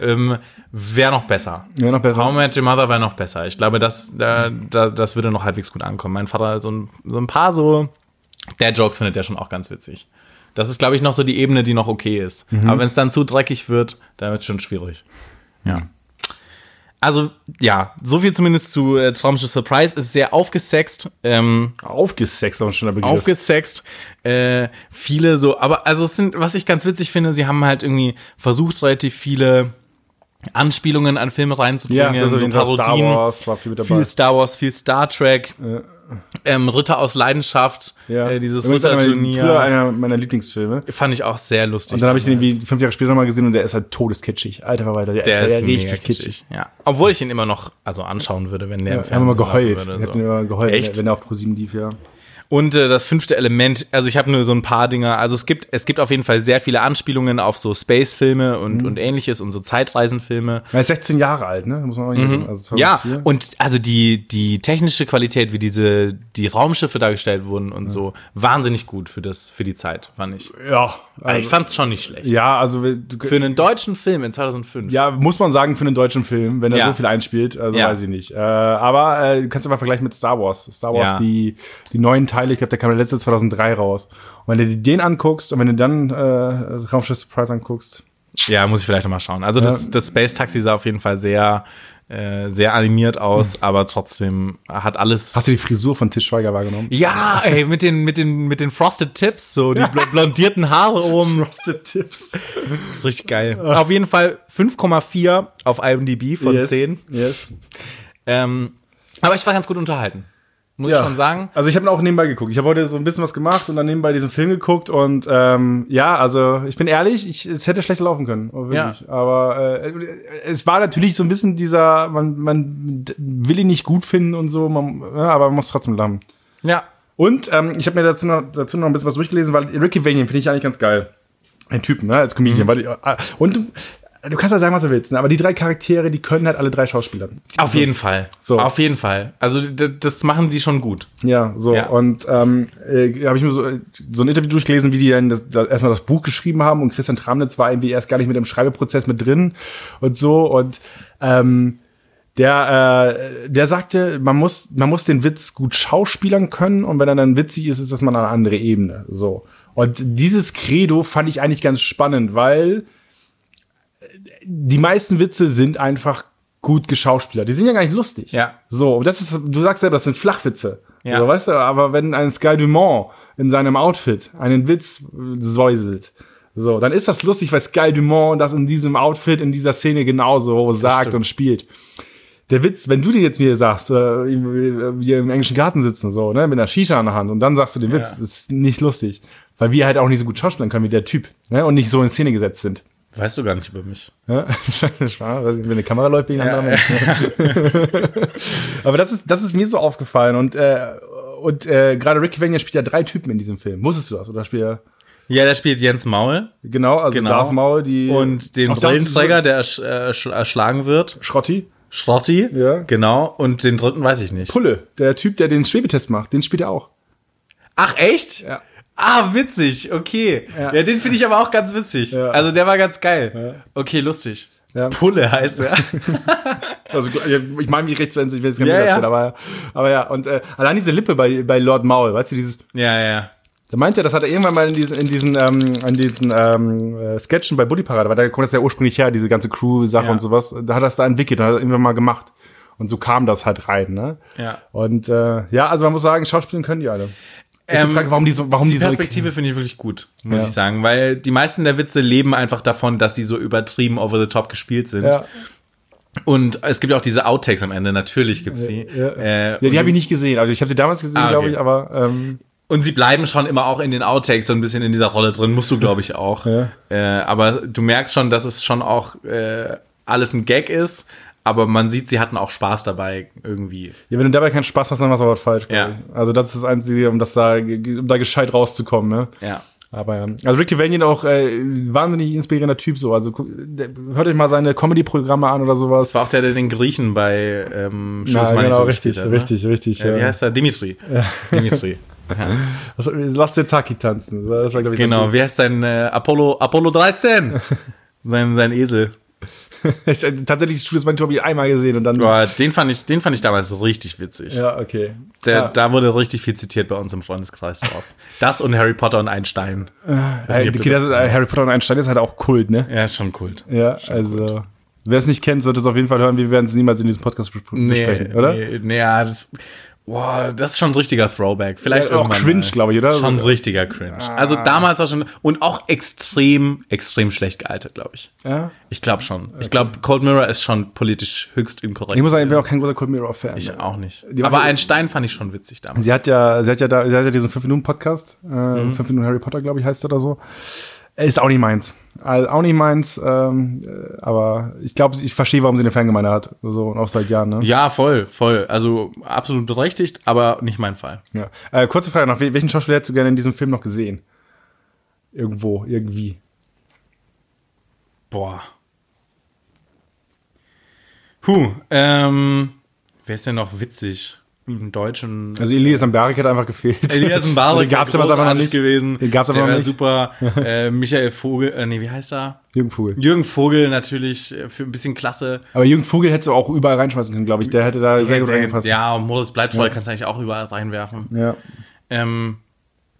Ähm, wäre noch besser. Ja, noch besser. How I Met Your Mother wäre noch besser. Ich glaube, das, da, da, das würde noch halbwegs gut ankommen. Mein Vater, so ein, so ein paar so Dad-Jokes findet er schon auch ganz witzig. Das ist, glaube ich, noch so die Ebene, die noch okay ist. Mhm. Aber wenn es dann zu dreckig wird, dann wird es schon schwierig. Ja. Also, ja, so viel zumindest zu äh, Traumschiff Surprise. Ist sehr aufgesext. Ähm, Aufgesext, auch ein schöner Begriff. aufgesext. Äh, viele so, aber also es sind, was ich ganz witzig finde, sie haben halt irgendwie versucht, relativ viele Anspielungen an Filme ja, reinzubringen, das ist auf so Fall Star Parodien, Wars, war viel mit dabei. viel Star Wars, viel Star Trek, ähm, Ritter aus Leidenschaft, ja. äh, dieses Übrigens einer meiner- Ritterturnier. Früher einer meiner Lieblingsfilme. Fand ich auch sehr lustig. Und dann habe ich den irgendwie fünf Jahre später nochmal gesehen und der ist halt todeskitschig. Alter Verwalter, der, der ist, ist richtig kitschig. kitschig. Ja. Obwohl ich ihn immer noch also anschauen würde, wenn der Ja, im wir haben immer Fernsehen geheult. würde, hatten immer geheult, Echt? wenn er auf ProSieben lief, ja. Und äh, das fünfte Element, also ich habe nur so ein paar Dinge, also es gibt, es gibt auf jeden Fall sehr viele Anspielungen auf so Space-Filme Mhm. und, und ähnliches und so Zeitreisenfilme. Er ist 16 Jahre alt, ne? Muss man auch nicht mhm. also Ja, 2004. und also die, die technische Qualität, wie diese, die Raumschiffe dargestellt wurden und so, wahnsinnig gut für das, für die Zeit, fand ich. ja, Also, ich fand's schon nicht schlecht. ja, also du, Für einen deutschen Film in 2005. Ja, muss man sagen für einen deutschen Film, wenn er Ja. so viel einspielt, also Ja. weiß ich nicht. Äh, aber äh, du kannst aber vergleichen mit Star Wars. Star Wars, Ja. die, die neuen Teile, ich glaube, der kam der letzte 2003 raus. Und wenn du dir den anguckst und wenn du dann äh, Raumschiff Surprise anguckst, Ja, muss ich vielleicht noch mal schauen. Also das, das Space Taxi sah auf jeden Fall sehr, äh, sehr animiert aus, aber trotzdem hat alles. hast du die Frisur von Tisch Schweiger wahrgenommen? Ja, ey, mit den, mit den, mit den Frosted Tips, so die bl blondierten Haare oben. Frosted Tips. Richtig geil. Auf jeden Fall 5,4 auf IMDb von yes. 10. Yes. Ähm, aber ich war ganz gut unterhalten. Muss ich schon sagen. Also ich habe auch nebenbei geguckt. Ich habe heute so ein bisschen was gemacht und dann nebenbei diesen Film geguckt und ähm, ja, also ich bin ehrlich, ich, es hätte schlechter laufen können, oh, wirklich. Aber äh, es war natürlich so ein bisschen dieser, man, man will ihn nicht gut finden und so, man, ja, aber man muss trotzdem lachen. Ja. Und ähm, ich habe mir dazu noch, dazu noch ein bisschen was durchgelesen, weil Ricky Vanian finde ich eigentlich ganz geil. Ein Typen, ne, als Comedian. Die- äh, und du, kannst ja sagen, was du willst, ne? aber die drei Charaktere, die können halt alle drei Schauspieler. Auf jeden Fall. So. Auf jeden Fall. Also das machen die schon gut. Ja, so. Ja. Und ähm, äh, habe ich mir so, äh, so ein Interview durchgelesen, wie die dann das, das, erstmal das Buch geschrieben haben und Christian Tramnitz war irgendwie erst gar nicht mit im Schreibeprozess mit drin und so. Und ähm, der, äh, der sagte, man muss, man muss den Witz gut schauspielern können und wenn er dann witzig ist, ist das mal eine andere Ebene. So. Und dieses Credo fand ich eigentlich ganz spannend, weil die meisten Witze sind einfach gut geschauspielert. Die sind ja gar nicht lustig. Ja. So, das ist, du sagst selber, das sind Flachwitze. Ja. So, weißt du, aber wenn ein Sky Dumont in seinem Outfit einen Witz säuselt, so, dann ist das lustig, weil Sky Dumont das in diesem Outfit, in dieser Szene genauso sagt stimmt. und spielt. Der Witz, wenn du dir jetzt mir sagst, äh, wir im englischen Garten sitzen, so, ne, mit einer Shisha in der Hand und dann sagst du den Witz, ist nicht lustig. Weil wir halt auch nicht so gut schauspielern können wie der Typ, ne, und nicht so in Szene gesetzt sind. Weißt du gar nicht über mich. Ja, Schwa- weiß nicht, wenn eine Kamera läuft, bin ich ein Ja, anderer Mensch. Aber das ist, das ist mir so aufgefallen. Und, äh, und äh, gerade Ricky Vania spielt ja drei Typen in diesem Film. Wusstest du das? Oder spielt er, Ja, der spielt Jens Maul genau, also Genau. Darth Maul, die. und den Brillenträger, der ersch äh, ersch- erschlagen wird. Schrotti. Schrotti. Ja. Genau. Und den dritten weiß ich nicht. Pulle, der Typ, der den Schwebetest macht, den spielt er auch. Ach, echt? Ja. Ah, witzig, okay. Ja, Ja. den finde ich aber auch ganz witzig. Ja. Also der war ganz geil. Okay, lustig. Ja. Pulle heißt er. Also ich meine mich rechts, wenn ich will es gar nicht Ja, ja. erzählen, aber, aber ja, und äh, allein diese Lippe bei, bei Lord Maul, weißt du, dieses, ja, ja. da meint er, das hat er irgendwann mal in diesen, in diesen, ähm, in diesen ähm, äh, Sketchen bei Bully Parade, weil da kommt das ja ursprünglich her, diese ganze Crew-Sache Ja. und sowas, da hat er es da entwickelt und hat er irgendwann mal gemacht. Und so kam das halt rein, ne? Ja. Und äh, ja, also man muss sagen, Schauspielen können die alle. Ist Ähm, die Frage, warum die so, warum Die die so Perspektive finde ich wirklich gut, muss Ja. ich sagen, weil die meisten der Witze leben einfach davon, dass sie so übertrieben over the top gespielt sind. ja, Und es gibt ja auch diese Outtakes am Ende, natürlich gibt's sie. ja, Äh, ja, die habe ich nicht gesehen. Also ich habe sie damals gesehen, Ah, okay. glaube ich, aber ähm, Und sie bleiben schon immer auch in den Outtakes so ein bisschen in dieser Rolle drin, musst du, glaube ich, auch. Ja. Äh, aber du merkst schon, dass es schon auch äh, alles ein Gag ist, aber man sieht, sie hatten auch Spaß dabei irgendwie. ja, wenn du dabei keinen Spaß hast, dann machst du was falsch. Ja. Also das ist das Einzige, um das da, um da gescheit rauszukommen. Ne? Ja. Aber ja. Also Ricky Vanian auch äh, wahnsinnig inspirierender Typ so. Also der, hört euch mal seine Comedy-Programme an oder sowas. Das war auch der, der den Griechen bei ähm, Shoes genau, richtig, hat, ne? richtig, richtig. Äh, wie ja. heißt er? Dimitri. Dimitri. Was, lass den Taki tanzen. Das war, ich, Genau, wie heißt sein äh, Apollo, Apollo 13? sein, sein Esel. Ich, äh, tatsächlich, Studios Manitou habe ich einmal gesehen und dann. Boah, den fand ich, den fand ich damals richtig witzig. Ja, okay. Der, ja. Da wurde richtig viel zitiert bei uns im Freundeskreis draus. Das und Harry Potter und Einstein. Hey, nicht, Kinder, das sind- äh, Harry Potter und Einstein ist halt auch Kult, ne? Ja, ist schon Kult. Ja, also. Wer es nicht kennt, sollte es auf jeden Fall hören. Wir werden es niemals in diesem Podcast bespr- Nee, besprechen, oder? Nee, nee ja, das, boah, das ist schon ein richtiger Throwback. Vielleicht Ja, auch irgendwann cringe, mal. glaube ich, oder? Schon ein richtiger Cringe. Also damals war schon, und auch extrem, extrem schlecht gealtert, glaube ich. Ja. Ich glaube schon. Ich glaube, Cold Mirror ist schon politisch höchst inkorrekt. Ich muss sagen, ich bin auch kein großer Cold Mirror-Fan. Ich auch nicht. Aber machen- Einstein fand ich schon witzig damals. Sie hat ja, sie hat ja da, sie hat ja diesen 5-Minuten-Podcast, äh, Mhm. 5 Minuten Harry Potter, glaube ich, heißt er oder so. Ist auch nicht meins. Also auch nicht meins, ähm, äh, aber ich glaube, ich verstehe, warum sie eine Fangemeinde hat. So, und auch seit Jahren, ne? Ja, voll, voll. Also absolut berechtigt, aber nicht mein Fall. Ja. Äh, kurze Frage noch, wel- welchen Schauspieler hättest du gerne in diesem Film noch gesehen? Irgendwo, irgendwie. Boah. Puh, ähm, wer ist denn noch witzig? Im Deutschen. Also Elias Ambarik hat einfach gefehlt. Elias Mbarek Den gab's aber einfach nicht. gewesen. Den gab's aber Der war nicht. super. äh, Michael Vogel, äh, nee, wie heißt er? Jürgen Vogel. Jürgen Vogel natürlich äh, für ein bisschen klasse. Aber Jürgen Vogel hättest du auch überall reinschmeißen können, glaube ich. Der hätte da sehr gut reingepasst. Ja, und Moritz bleibt treu, kannst du eigentlich auch überall reinwerfen. Ja. Ähm,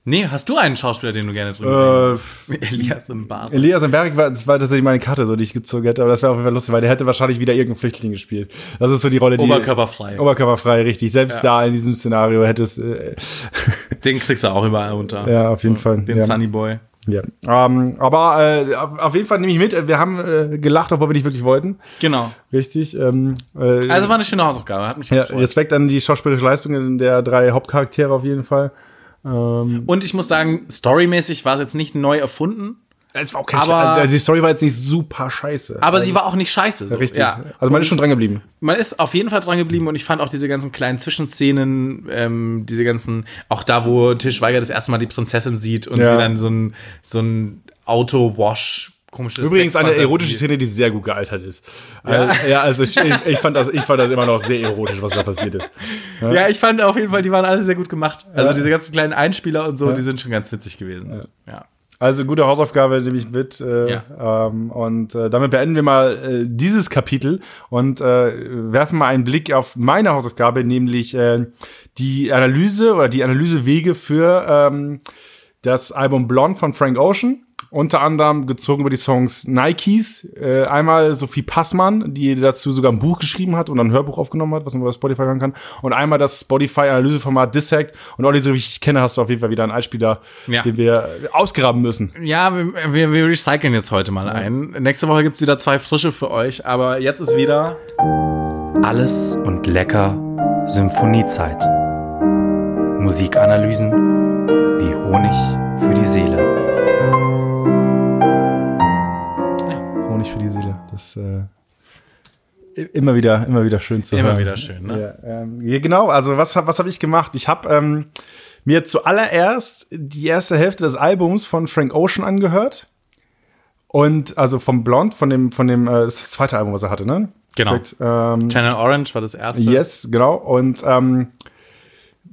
nee, hast du einen Schauspieler, den du gerne drin Äh, gesehen hast? Elias im Bart. Elias Ambarik war, das war tatsächlich meine Karte, so die ich gezogen hätte, aber das wäre auf jeden Fall lustig, weil der hätte wahrscheinlich wieder irgendeinen Flüchtling gespielt. Das ist so die Rolle, die. Oberkörperfrei. Oberkörperfrei, richtig. Selbst Ja. da in diesem Szenario hätte es. Äh, Den kriegst du auch überall unter. ja, auf jeden Fall. Den ja. Sunny Boy. Ja. Ähm, aber äh, auf jeden Fall nehme ich mit. Wir haben äh, gelacht, obwohl wir nicht wirklich wollten. Genau. Richtig. Ähm, äh, Also war eine schöne Hausaufgabe. Hat mich ja. Respekt an die schauspielerische Leistung der drei Hauptcharaktere auf jeden Fall. Ähm, Und ich muss sagen, storymäßig war es jetzt nicht neu erfunden, es war auch kein Aber- Scheiß. Also die Story war jetzt nicht super scheiße. aber sie war auch nicht scheiße. So. richtig. Ja. Also man ist schon dran geblieben. Man ist auf jeden Fall dran geblieben und ich fand auch diese ganzen kleinen Zwischenszenen, ähm, diese ganzen, auch da, wo Til Schweiger das erste Mal die Prinzessin sieht und Ja. sie dann so ein, so ein Auto-Wash, komisches Übrigens eine erotische Szene, die sehr gut gealtert ist. Ja, ja also ich, ich, ich, fand das, ich fand das immer noch sehr erotisch, was da passiert ist. Ja, ich fand auf jeden Fall, die waren alle sehr gut gemacht. Also Ja. diese ganzen kleinen Einspieler und so, Ja. die sind schon ganz witzig gewesen. Ja. Also gute Hausaufgabe nehme ich mit. Äh, Ja. ähm, und äh, damit beenden wir mal äh, dieses Kapitel und äh, werfen mal einen Blick auf meine Hausaufgabe, nämlich äh, die Analyse oder die Analysewege für ähm, das Album Blonde von Frank Ocean. Unter anderem gezogen über die Songs Nikes. Äh, einmal Sophie Passmann, die dazu sogar ein Buch geschrieben hat und ein Hörbuch aufgenommen hat, was man bei Spotify hören kann. Und einmal das Spotify-Analyseformat Dissect. Und Olli, so wie ich dich kenne, hast du auf jeden Fall wieder einen Einspieler, Ja. den wir ausgraben müssen. Ja, wir, wir, wir recyceln jetzt heute mal ein. Nächste Woche gibt's wieder zwei frische für euch, aber jetzt ist wieder. Alles und lecker Symphoniezeit. Musikanalysen wie Honig für die Seele. Das äh, immer wieder, immer wieder schön zu Immer hören. wieder schön, ne? Ja, ähm, ja, genau, also was, was habe ich gemacht? Ich habe ähm, mir zuallererst die erste Hälfte des Albums von Frank Ocean angehört. Und also vom Blond, von dem, von dem, äh, das ist das zweite Album, was er hatte, ne? Genau. Korrekt, ähm, Channel Orange war das erste. Yes, genau. Und ähm,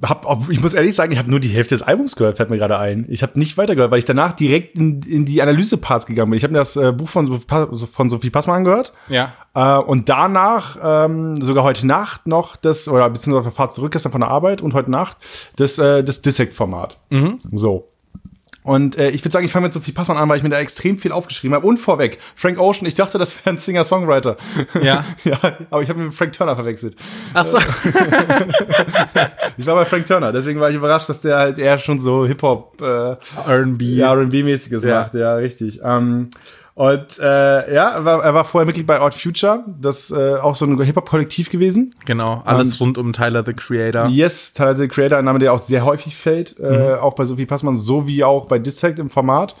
hab, ich muss ehrlich sagen, ich habe nur die Hälfte des Albums gehört, fällt mir gerade ein. Ich habe nicht weitergehört, weil ich danach direkt in, in die Analyse-Parts gegangen bin. Ich habe mir das äh, Buch von, von Sophie Passmann angehört. Ja. Äh, und danach, ähm, sogar heute Nacht noch das, oder beziehungsweise auf der Fahrt zurück gestern von der Arbeit und heute Nacht, das, äh, das Dissect-Format. So. Und äh, ich würde sagen, ich fange mit Sophie Passmann an, weil ich mir da extrem viel aufgeschrieben habe. Und vorweg, Frank Ocean, ich dachte, das wäre ein Singer-Songwriter. Ja. ja, aber ich habe mit Frank Turner verwechselt. Ach so. Ich war bei Frank Turner, deswegen war ich überrascht, dass der halt eher schon so Hip-Hop, äh, R&B. ja, R&B-mäßiges Ja. macht, ja, richtig. Ähm, und äh, ja, er war, er war vorher Mitglied bei Odd Future, das äh, auch so ein Hip-Hop-Kollektiv gewesen. Genau. Alles Und- rund um Tyler, the Creator. Yes, Tyler the Creator, ein Name, der auch sehr häufig fällt, Mhm. äh, auch bei Sophie Passmann, sowie auch bei Dissect im Format.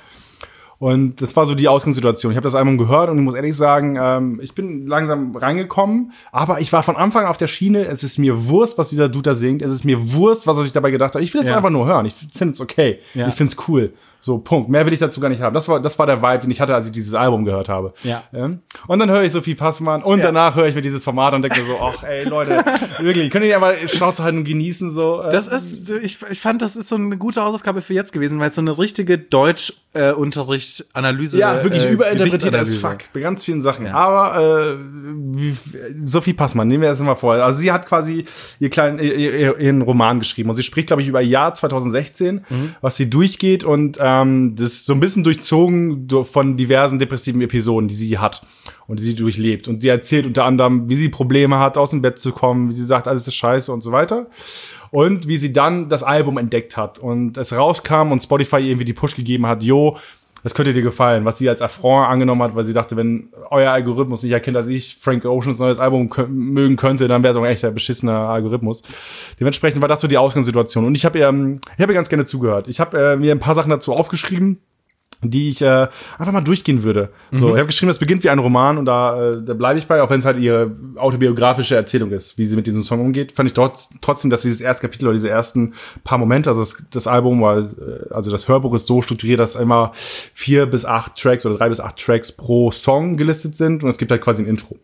Und das war so die Ausgangssituation. Ich habe das Album gehört und ich muss ehrlich sagen, ähm, ich bin langsam reingekommen, aber ich war von Anfang an auf der Schiene. Es ist mir Wurst, was dieser Dude da singt. Es ist mir Wurst, was er sich dabei gedacht hat. Ich will es Ja. einfach nur hören. Ich finde es okay. Ja. Ich finde es cool. So, Punkt. Mehr will ich dazu gar nicht haben. Das war, das war der Vibe, den ich hatte, als ich dieses Album gehört habe. Ja. Ähm, Und dann höre ich Sophie Passmann und danach höre ich mir dieses Format und denke mir so, ach ey Leute, wirklich, könnt ihr nicht einmal Schnauze halten und genießen so. äh, Das ist, ich, ich fand, das ist so eine gute Hausaufgabe für jetzt gewesen, weil es so eine richtige Deutsch-Unterricht-Analyse Ja, wirklich äh, überinterpretiert Gedichtsanalyse. fuck. Bei ganz vielen Sachen. Ja. Aber äh, Sophie Passmann, nehmen wir das mal vor. Also sie hat quasi ihr kleinen, ihr, ihr, ihren Roman geschrieben. Und sie spricht, glaube ich, über Jahr 2016, Mhm. was sie durchgeht und ähm, das ist so ein bisschen durchzogen von diversen depressiven Episoden, die sie hat und die sie durchlebt. Und sie erzählt unter anderem, wie sie Probleme hat, aus dem Bett zu kommen, wie sie sagt, alles ist scheiße und so weiter. Und wie sie dann das Album entdeckt hat und es rauskam und Spotify irgendwie die Push gegeben hat, jo, das könnte dir gefallen, was sie als Affront angenommen hat, weil sie dachte, wenn euer Algorithmus nicht erkennt, dass ich Frank Oceans neues Album mögen könnte, dann wäre es auch ein echter beschissener Algorithmus. Dementsprechend war das so die Ausgangssituation. Und ich habe ihr, ähm, ich habe ihr ganz gerne zugehört. Ich habe äh, mir ein paar Sachen dazu aufgeschrieben, die ich äh, einfach mal durchgehen würde. So, ich habe geschrieben, das beginnt wie ein Roman und da, äh, da bleibe ich bei, auch wenn es halt ihre autobiografische Erzählung ist, wie sie mit diesem Song umgeht. Fand ich trotz, trotzdem, dass dieses erste Kapitel oder diese ersten paar Momente, also das, das Album war, äh, also das Hörbuch ist so strukturiert, dass immer vier bis acht Tracks oder drei bis acht Tracks pro Song gelistet sind und es gibt halt quasi ein Intro.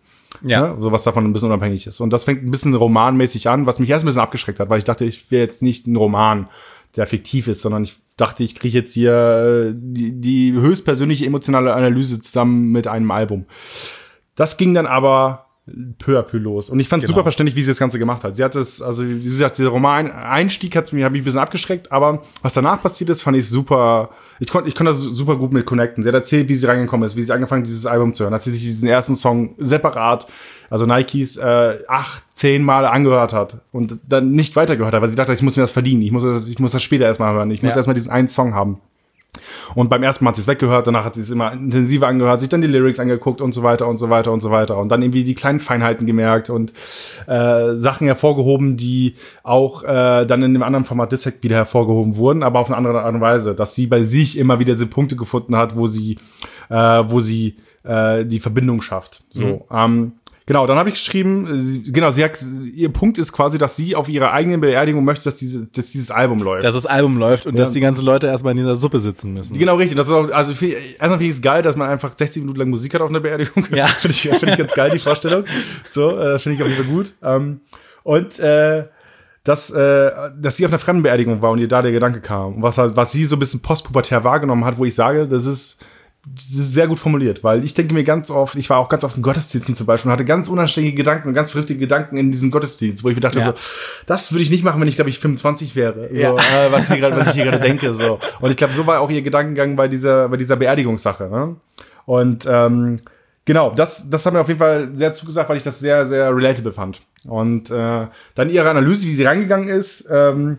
Ja. Ne? So was davon ein bisschen unabhängig ist. Und das fängt ein bisschen romanmäßig an, was mich erst ein bisschen abgeschreckt hat, weil ich dachte, ich will jetzt nicht ein Roman, der fiktiv ist, sondern ich dachte, ich kriege jetzt hier äh, die, die höchstpersönliche emotionale Analyse zusammen mit einem Album. Das ging dann aber peu à peu los. Und ich fand es Genau. super verständlich, wie sie das Ganze gemacht hat. Sie hat es, also wie gesagt, der Roman-Einstieg hat mich, hab mich ein bisschen abgeschreckt, aber was danach passiert ist, fand ich super. Ich konnte ich konnte da su- super gut mit connecten. Sie hat erzählt, wie sie reingekommen ist, wie sie angefangen hat, dieses Album zu hören. Hat sie sich diesen ersten Song separat, also Nikes, äh, acht, zehn Mal angehört hat und dann nicht weitergehört hat, weil sie dachte, ich muss mir das verdienen. Ich muss das, ich muss das später erstmal hören. Ich muss Ja. erstmal diesen einen Song haben. Und beim ersten Mal hat sie es weggehört, danach hat sie es immer intensiver angehört, sich dann die Lyrics angeguckt und so weiter und so weiter und so weiter. Und dann irgendwie die kleinen Feinheiten gemerkt und äh, Sachen hervorgehoben, die auch äh, dann in dem anderen Format Dissect wieder hervorgehoben wurden, aber auf eine andere Art und Weise, dass sie bei sich immer wieder diese Punkte gefunden hat, wo sie, äh, wo sie äh, die Verbindung schafft. So. Ähm, Genau, dann habe ich geschrieben, genau, sie hat, ihr Punkt ist quasi, dass sie auf ihrer eigenen Beerdigung möchte, dass, diese, dass dieses Album läuft. Dass das Album läuft und dass die ganzen Leute erstmal in dieser Suppe sitzen müssen. Genau, richtig. Das ist auch, also viel- erstmal finde ich es geil, dass man einfach 60 Minuten lang Musik hat auf einer Beerdigung. Ja. finde ich, finde ich ganz geil, die Vorstellung. So, äh, finde ich auf jeden Fall gut. Ähm, und äh, dass, äh, dass sie auf einer Fremdenbeerdigung war und ihr da der Gedanke kam. Und was, halt- was sie so ein bisschen postpubertär wahrgenommen hat, wo ich sage, das ist sehr gut formuliert, weil ich denke mir ganz oft, ich war auch ganz oft in Gottesdiensten zum Beispiel und hatte ganz unanständige Gedanken und ganz verrückte Gedanken in diesem Gottesdienst, wo ich mir dachte Ja. so, das würde ich nicht machen, wenn ich, glaube ich, 25 wäre. So, Ja. äh, was, hier grad, was ich hier gerade denke. So. Und ich glaube, so war auch ihr Gedankengang bei dieser, bei dieser Beerdigungssache. Ne? Und ähm, genau, das, das hat mir auf jeden Fall sehr zugesagt, weil ich das sehr, sehr relatable fand. Und äh, dann ihre Analyse, wie sie reingegangen ist, ähm,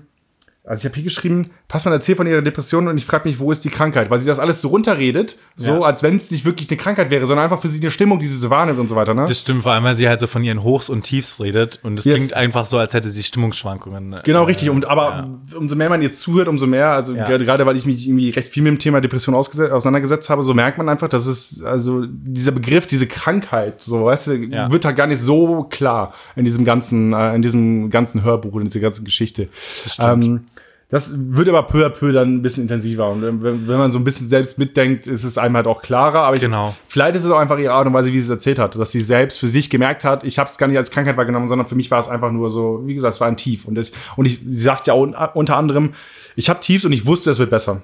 Also ich habe hier geschrieben, Passmann erzählt von ihrer Depression und ich frage mich, wo ist die Krankheit? Weil sie das alles so runterredet, so Ja. als wenn es nicht wirklich eine Krankheit wäre, sondern einfach für sie eine Stimmung, die sie so wahrnimmt und so weiter. Ne? Das stimmt, vor allem, weil sie halt so von ihren Hochs und Tiefs redet und es Yes. klingt einfach so, als hätte sie Stimmungsschwankungen. Genau, Äh, richtig. Und aber umso mehr man jetzt zuhört, umso mehr, also Ja. gerade, weil ich mich irgendwie recht viel mit dem Thema Depression auseinandergesetzt habe, so merkt man einfach, dass es, also dieser Begriff, diese Krankheit, so weißt du, Ja. wird halt gar nicht so klar in diesem ganzen, äh, in diesem ganzen Hörbuch und in dieser ganzen Geschichte. Das Ähm, das wird aber peu à peu dann ein bisschen intensiver. Und wenn, wenn man so ein bisschen selbst mitdenkt, ist es einem halt auch klarer. Aber ich, Genau. vielleicht ist es auch einfach ihre Art und Weise, wie sie es erzählt hat, dass sie selbst für sich gemerkt hat, ich habe es gar nicht als Krankheit wahrgenommen, sondern für mich war es einfach nur so, wie gesagt, es war ein Tief. Und ich, und ich, sie sagt ja un, unter anderem, ich habe Tiefs und ich wusste, es wird besser.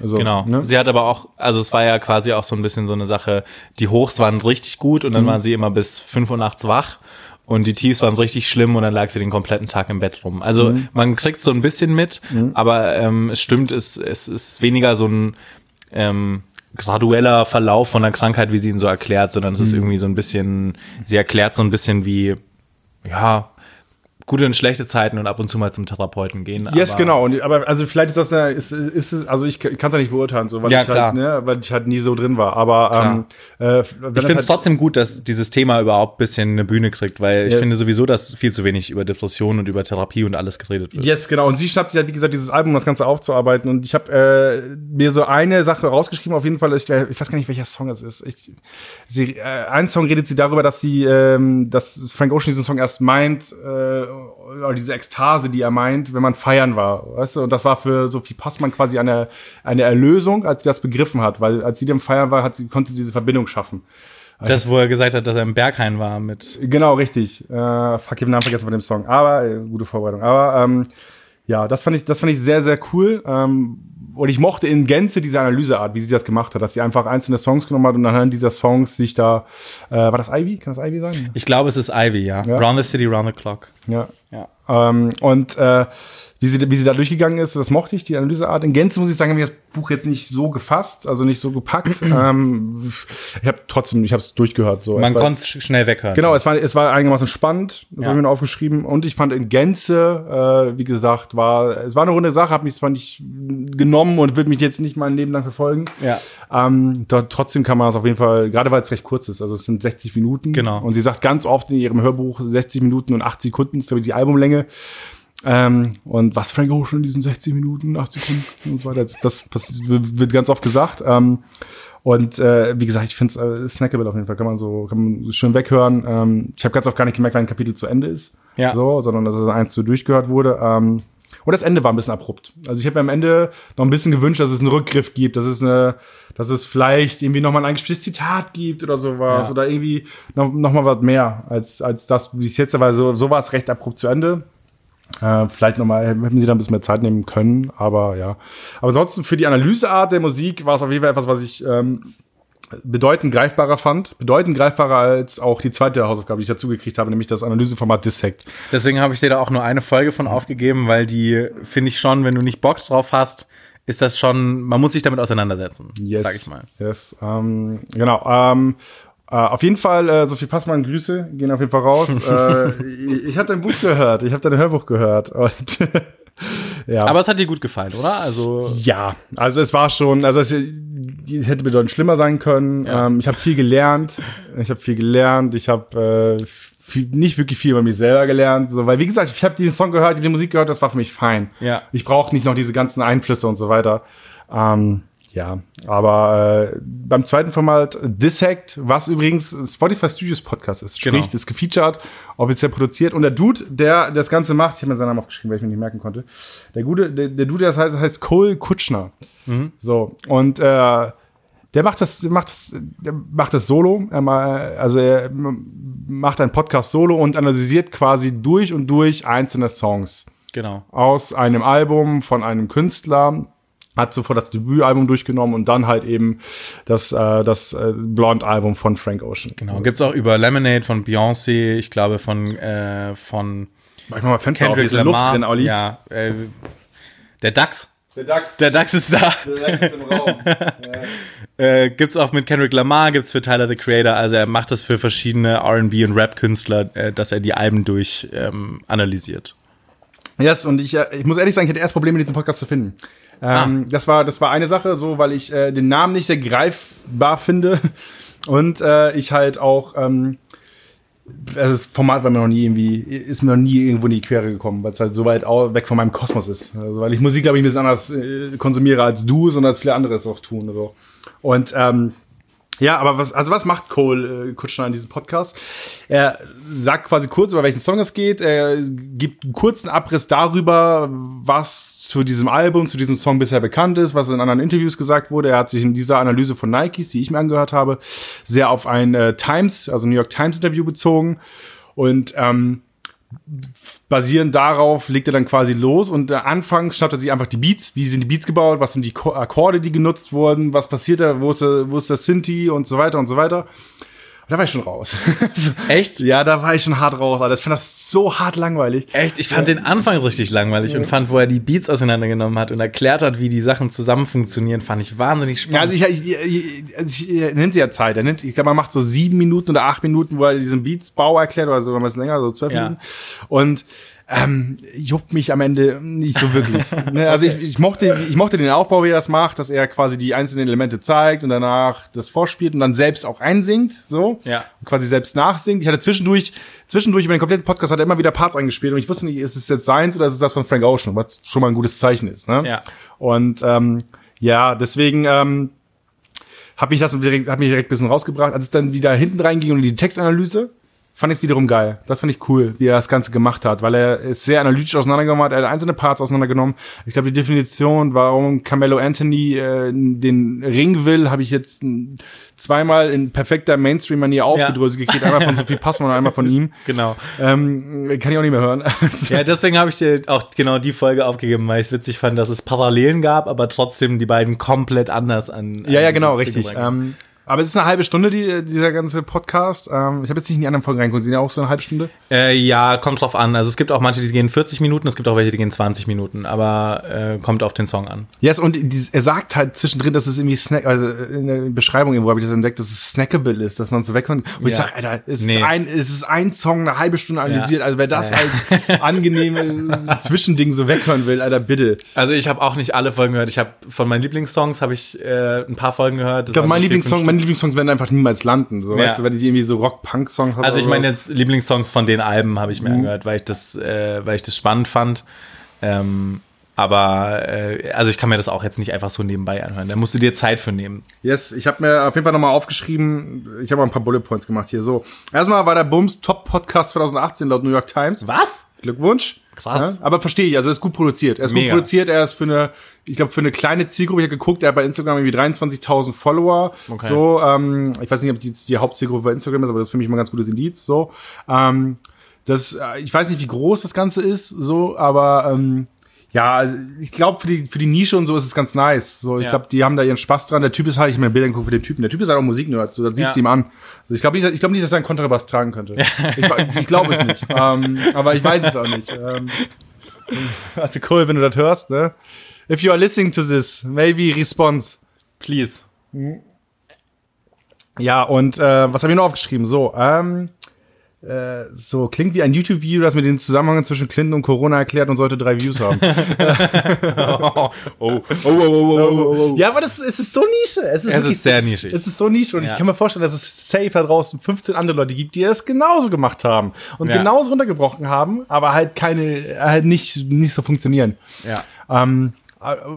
Also, Genau. Ne? Sie hat aber auch, also es war ja quasi auch so ein bisschen so eine Sache, die Hochs waren richtig gut Mhm. und dann waren sie immer bis 5 Uhr nachts wach und die Tiefs waren richtig schlimm und dann lag sie den kompletten Tag im Bett rum. Also Mhm. man kriegt so ein bisschen mit, aber ähm, es stimmt, es, es ist weniger so ein ähm, gradueller Verlauf von der Krankheit, wie sie ihn so erklärt, sondern es Mhm. ist irgendwie so ein bisschen, sie erklärt so ein bisschen wie, ja, gute und schlechte Zeiten und ab und zu mal zum Therapeuten gehen. Yes, genau. Und, aber also vielleicht ist das eine, ist, ist es, also ich kann es ja nicht beurteilen, so, weil Ja, ich halt, ne, weil ich halt nie so drin war. Aber ähm, äh, Ich finde es halt, trotzdem gut, dass dieses Thema überhaupt ein bisschen eine Bühne kriegt, weil ich Yes. finde sowieso, dass viel zu wenig über Depressionen und über Therapie und alles geredet wird. Yes, genau. Und sie schnappt sich halt, wie gesagt, dieses Album, um das Ganze aufzuarbeiten. Und ich habe äh, mir so eine Sache rausgeschrieben, auf jeden Fall. Ich, ich weiß gar nicht, welcher Song es ist. Ich, sie, äh, ein Song redet sie darüber, dass sie, ähm, dass Frank Ocean diesen Song erst meint, äh, oder diese Ekstase, die er meint, wenn man feiern war. Weißt du? Und das war für Sophie Passmann quasi eine, eine Erlösung, als sie das begriffen hat. Weil als sie dem Feiern war, hat sie, konnte sie diese Verbindung schaffen. Das, wo er gesagt hat, dass er im Berghain war mit. Genau, richtig. Äh, fuck, ich den Namen vergessen von dem Song. Aber, äh, gute Vorbereitung. Aber, ähm, ja, das fand ich, das fand ich sehr, sehr cool. Ähm, und ich mochte in Gänze diese Analyseart, wie sie das gemacht hat, dass sie einfach einzelne Songs genommen hat und anhand dieser Songs sich da, äh, war das Ivy? Kann das Ivy sein? Ich glaube, es ist Ivy, ja. Ja. Round the City, Round the Clock. Ja. Ja. Ähm, und äh, wie, sie, wie sie da durchgegangen ist, das mochte ich, die Analyseart. In Gänze muss ich sagen, habe ich das Buch jetzt nicht so gefasst, also nicht so gepackt. ähm, ich habe trotzdem, ich habe es durchgehört. So. Man konnte es sch- schnell weghören. Genau, es war, es war einigermaßen spannend, das Ja. habe ich mir aufgeschrieben. Und ich fand in Gänze, äh, wie gesagt, war, es war eine runde Sache, habe mich zwar nicht genommen und wird mich jetzt nicht mein Leben lang verfolgen. Ja. Ähm, doch, trotzdem kann man es auf jeden Fall, gerade weil es recht kurz ist, also es sind 60 Minuten. Genau. Und sie sagt ganz oft in ihrem Hörbuch 60 Minuten und 8 Sekunden ist, glaube ich, die Albumlänge. Ähm, und was Frank Ocean in diesen 60 Minuten, 8 Sekunden und so weiter, das, das, das wird ganz oft gesagt. Ähm, und äh, wie gesagt, ich finde es äh, snackable auf jeden Fall, kann man so, kann man schön weghören. Ähm, ich habe ganz oft gar nicht gemerkt, wann ein Kapitel zu Ende ist. Ja. So, sondern dass es eins so durchgehört wurde. Ähm, und das Ende war ein bisschen abrupt. Also ich habe mir am Ende noch ein bisschen gewünscht, dass es einen Rückgriff gibt, dass es eine, dass es vielleicht irgendwie noch mal ein eingespieltes Zitat gibt oder sowas Ja. oder irgendwie noch, noch mal was mehr als als das, wie es jetzt war. So, so war es recht abrupt zu Ende. Äh, vielleicht noch mal hätten sie da ein bisschen mehr Zeit nehmen können, aber ja. Aber ansonsten für die Analyseart der Musik war es auf jeden Fall etwas, was ich ähm, bedeutend greifbarer fand. Bedeutend greifbarer als auch die zweite Hausaufgabe, die ich dazu gekriegt habe, nämlich das Analyseformat Dissect. Deswegen habe ich dir da auch nur eine Folge von aufgegeben, weil die finde ich schon, wenn du nicht Bock drauf hast, ist das schon, man muss sich damit auseinandersetzen, Yes. sag ich mal. Yes. Ähm, genau. Ähm, äh, auf jeden Fall, äh, Sophie Passmann, Grüße, gehen auf jeden Fall raus. äh, ich ich habe dein Buch gehört, ich habe dein Hörbuch gehört. Und ja. Aber es hat dir gut gefallen, oder? Also ja, also es war schon, also es hätte bedeutend schlimmer sein können. Ja. Ähm, ich habe viel gelernt. Ich habe viel gelernt. Ich habe äh, viel, nicht wirklich viel über mich selber gelernt. So, weil, wie gesagt, ich habe den Song gehört, die Musik gehört, das war für mich fein. Ja. Ich brauche nicht noch diese ganzen Einflüsse und so weiter. Ähm, ja, aber äh, beim zweiten Format Dissect, was übrigens Spotify Studios Podcast ist, sprich, Genau. ist gefeatured, offiziell produziert und der Dude, der das Ganze macht, ich habe mir seinen Namen aufgeschrieben, weil ich mir nicht merken konnte, der gute, der, der Dude, der heißt, heißt Cole Kutschner. So, und äh, der macht das, macht das, der macht das solo. Er mal, also er macht einen Podcast solo und analysiert quasi durch und durch einzelne Songs genau. aus einem Album von einem Künstler. Hat zuvor das Debütalbum durchgenommen und dann halt eben das, äh, das äh, Blonde-Album von Frank Ocean. Genau. Gibt's auch über Lemonade von Beyoncé, ich glaube von, äh, von Mach ich mal Fenster auf, Kendrick Luft Lamar. drin, Olli. Ja, äh, der DAX. Der DAX, Der DAX ist da. der DAX ist im Raum. Äh, gibt's auch mit Kendrick Lamar, gibt's für Tyler the Creator. Also er macht das für verschiedene R&B und Rap-Künstler, äh, dass er die Alben durch ähm, analysiert. Yes, und ich, äh, ich muss ehrlich sagen, ich hatte erst Probleme, diesen Podcast zu finden. Ähm, das, war, das war eine Sache, so, weil ich äh, den Namen nicht sehr greifbar finde. Und äh, ich halt auch, ähm, also das Format war mir noch nie irgendwie, ist mir noch nie irgendwo in die Quere gekommen, weil es halt so weit weg von meinem Kosmos ist. Also, weil ich Musik, glaube ich, ein bisschen anders äh, konsumiere als du, sondern als viele andere es auch tun. So. Und ähm, ja, aber was, also was macht Cole äh, Kutschner in diesem Podcast? Er sagt quasi kurz, über welchen Song es geht. Er gibt einen kurzen Abriss darüber, was zu diesem Album, zu diesem Song bisher bekannt ist, was in anderen Interviews gesagt wurde. Er hat sich in dieser Analyse von Nikes, die ich mir angehört habe, sehr auf ein äh, Times, also New York Times Interview bezogen. Und ähm, basierend darauf legt er dann quasi los und äh, anfangs schaut er sich einfach die Beats, wie sind die Beats gebaut, was sind die Ko Akkorde, die genutzt wurden, was passiert da, wo ist der, wo ist der Synthi und so weiter und so weiter. Da war ich schon raus. Echt? ja, da war ich schon hart raus, Alter. Ich fand das so hart langweilig. Echt? Ich fand den Anfang richtig langweilig und fand, wo er die Beats auseinandergenommen hat und erklärt hat, wie die Sachen zusammen funktionieren, fand ich wahnsinnig Ja, spannend. also ich, ich, ich, also ich, er nimmt sich ja Zeit. Er nimmt, ich glaube, man macht so sieben Minuten oder acht Minuten, wo er diesen Beats-Bau erklärt, oder sogar ein bisschen länger, so zwölf Ja. Minuten. Und ähm, juckt mich am Ende nicht so wirklich. ne? Also ich, ich, mochte, ich mochte den Aufbau, wie er das macht, dass er quasi die einzelnen Elemente zeigt und danach das vorspielt und dann selbst auch einsingt, so. Ja. Und quasi selbst nachsingt. Ich hatte zwischendurch, zwischendurch über den kompletten Podcast hat er immer wieder Parts eingespielt und ich wusste nicht, ist es jetzt seins oder ist es das von Frank Ocean, was schon mal ein gutes Zeichen ist, ne? Ja. Und ähm, ja, deswegen ähm, hat mich das direkt, hat mich direkt ein bisschen rausgebracht. Als es dann wieder hinten reinging und in die Textanalyse, fand ich es wiederum geil. Das fand ich cool, wie er das Ganze gemacht hat, weil er es sehr analytisch auseinandergenommen hat. Er hat einzelne Parts auseinandergenommen. Ich glaube, die Definition, warum Carmelo Anthony äh, den Ring will, habe ich jetzt zweimal in perfekter Mainstream-Manier aufgedröselt gekriegt. Einmal von Sophie Passmann und einmal von ihm. Genau. Ähm, kann ich auch nicht mehr hören. Ja, deswegen habe ich dir auch genau die Folge aufgegeben, weil ich es witzig fand, dass es Parallelen gab, aber trotzdem die beiden komplett anders an. Ja, an ja, genau, dieses Ding richtig. Ähm, aber es ist eine halbe Stunde, die, dieser ganze Podcast. Ähm, ich habe jetzt nicht in die anderen Folgen reingeguckt. Sind ja auch so eine halbe Stunde? Äh, ja, kommt drauf an. Also es gibt auch manche, die gehen 40 Minuten, es gibt auch welche, die gehen 20 Minuten, aber äh, kommt auf den Song an. Yes, und die, er sagt halt zwischendrin, dass es irgendwie Snack, also in der Beschreibung irgendwo habe ich das entdeckt, dass es snackable ist, dass man so wegkommt. Und ich Ja. sag, Alter, es, Nee. ist ein, es ist ein Song, eine halbe Stunde analysiert. Ja. Also wer das Ja. als angenehme Zwischending so weghören will, Alter, bitte. Also ich habe auch nicht alle Folgen gehört. Ich habe von meinen Lieblingssongs habe ich äh, ein paar Folgen gehört. Das Ich glaube, mein Lieblingssong, meine Lieblingssongs werden einfach niemals landen. So, Ja. weißt du, wenn ich irgendwie so Rock-Punk-Songs habe. Also ich meine jetzt Lieblingssongs von den Alben habe ich mir Mhm. angehört, weil ich das, äh, weil ich das spannend fand. Ähm, aber äh, also ich kann mir das auch jetzt nicht einfach so nebenbei anhören. Da musst du dir Zeit für nehmen. Yes, ich habe mir auf jeden Fall nochmal aufgeschrieben, ich habe mal ein paar Bullet Points gemacht hier. So, erstmal war der Bums Top Podcast 2018 laut New York Times. Was? Glückwunsch. Krass. Ja, aber verstehe ich, also er ist gut produziert. Er ist Mega. gut produziert, er ist für eine, ich glaube, für eine kleine Zielgruppe, ich habe geguckt, er hat bei Instagram irgendwie 23.000 Follower. Okay. So, ähm, ich weiß nicht, ob die, die Hauptzielgruppe bei Instagram ist, aber das ist für mich mal ein ganz gutes Indiz. So, ähm, das, äh, ich weiß nicht, wie groß das Ganze ist, so, aber ähm, ja, also ich glaube, für die, für die Nische und so ist es ganz nice. So, ich Ja. glaube, die haben da ihren Spaß dran. Der Typ ist halt, ich mir Bilder geguckt für den Typen. Der Typ ist halt auch Musiknerd, so, das siehst Ja. du ihm an. So, ich glaube nicht, ich glaube nicht, dass er einen Kontrabass tragen könnte. Ich, ich glaube es nicht. ähm, aber ich weiß es auch nicht. Ähm, also cool, wenn du das hörst, ne? If you are listening to this, maybe response. Please. Ja, und äh, was habe ich noch aufgeschrieben? So, ähm, äh, so klingt wie ein YouTube-Video, das mir den Zusammenhang zwischen Clinton und Corona erklärt und sollte drei Views haben. Oh, oh, oh, oh, oh, oh. Ja, aber das es ist so Nische. Es ist, Es wirklich- ist sehr nischig. Es ist so Nische und Ja. ich kann mir vorstellen, dass es safe da draußen 15 andere Leute gibt, die es genauso gemacht haben und Ja. genauso runtergebrochen haben, aber halt keine, halt nicht, nicht so funktionieren. Ja. Ähm,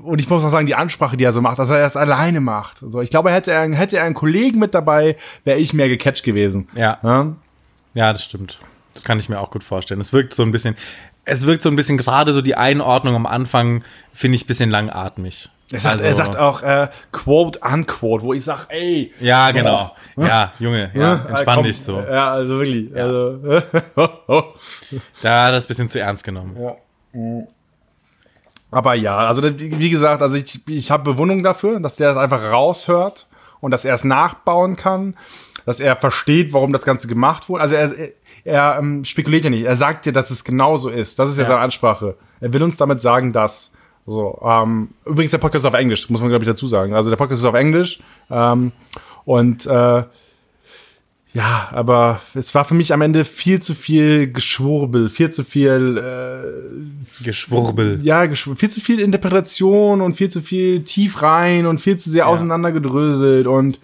und ich muss auch sagen, die Ansprache, die er so macht, dass er das alleine macht. Also ich glaube, hätte er, hätte er einen Kollegen mit dabei, wäre ich mehr gecatcht gewesen. Ja. Ja? Ja, das stimmt. Das kann ich mir auch gut vorstellen. Es wirkt so ein bisschen, es wirkt so ein bisschen gerade so die Einordnung am Anfang, finde ich ein bisschen langatmig. Er, sagt, Also- er sagt auch äh, quote unquote, wo ich sag, ey. Ja, genau. Ja, Junge, ja, entspann dich so. Ja, also wirklich. Also, oh, oh. Da hat er es ein bisschen zu ernst genommen. Aber ja, also wie gesagt, also ich, ich habe Bewunderung dafür, dass der das einfach raushört und dass er es nachbauen kann, dass er versteht, warum das Ganze gemacht wurde. Also er, er, ähm, spekuliert ja nicht, er sagt dir, dass es genauso ist. Das ist ja, Ja. seine Ansprache. Er will uns damit sagen, dass. So, ähm, übrigens, der Podcast ist auf Englisch, muss man, glaube ich, dazu sagen. Also der Podcast ist auf Englisch. Ähm, und äh, Ja, aber es war für mich am Ende viel zu viel Geschwurbel, viel zu viel, äh, Geschwurbel. ja, geschw- viel zu viel Interpretation und viel zu viel tief rein und viel zu sehr auseinandergedröselt und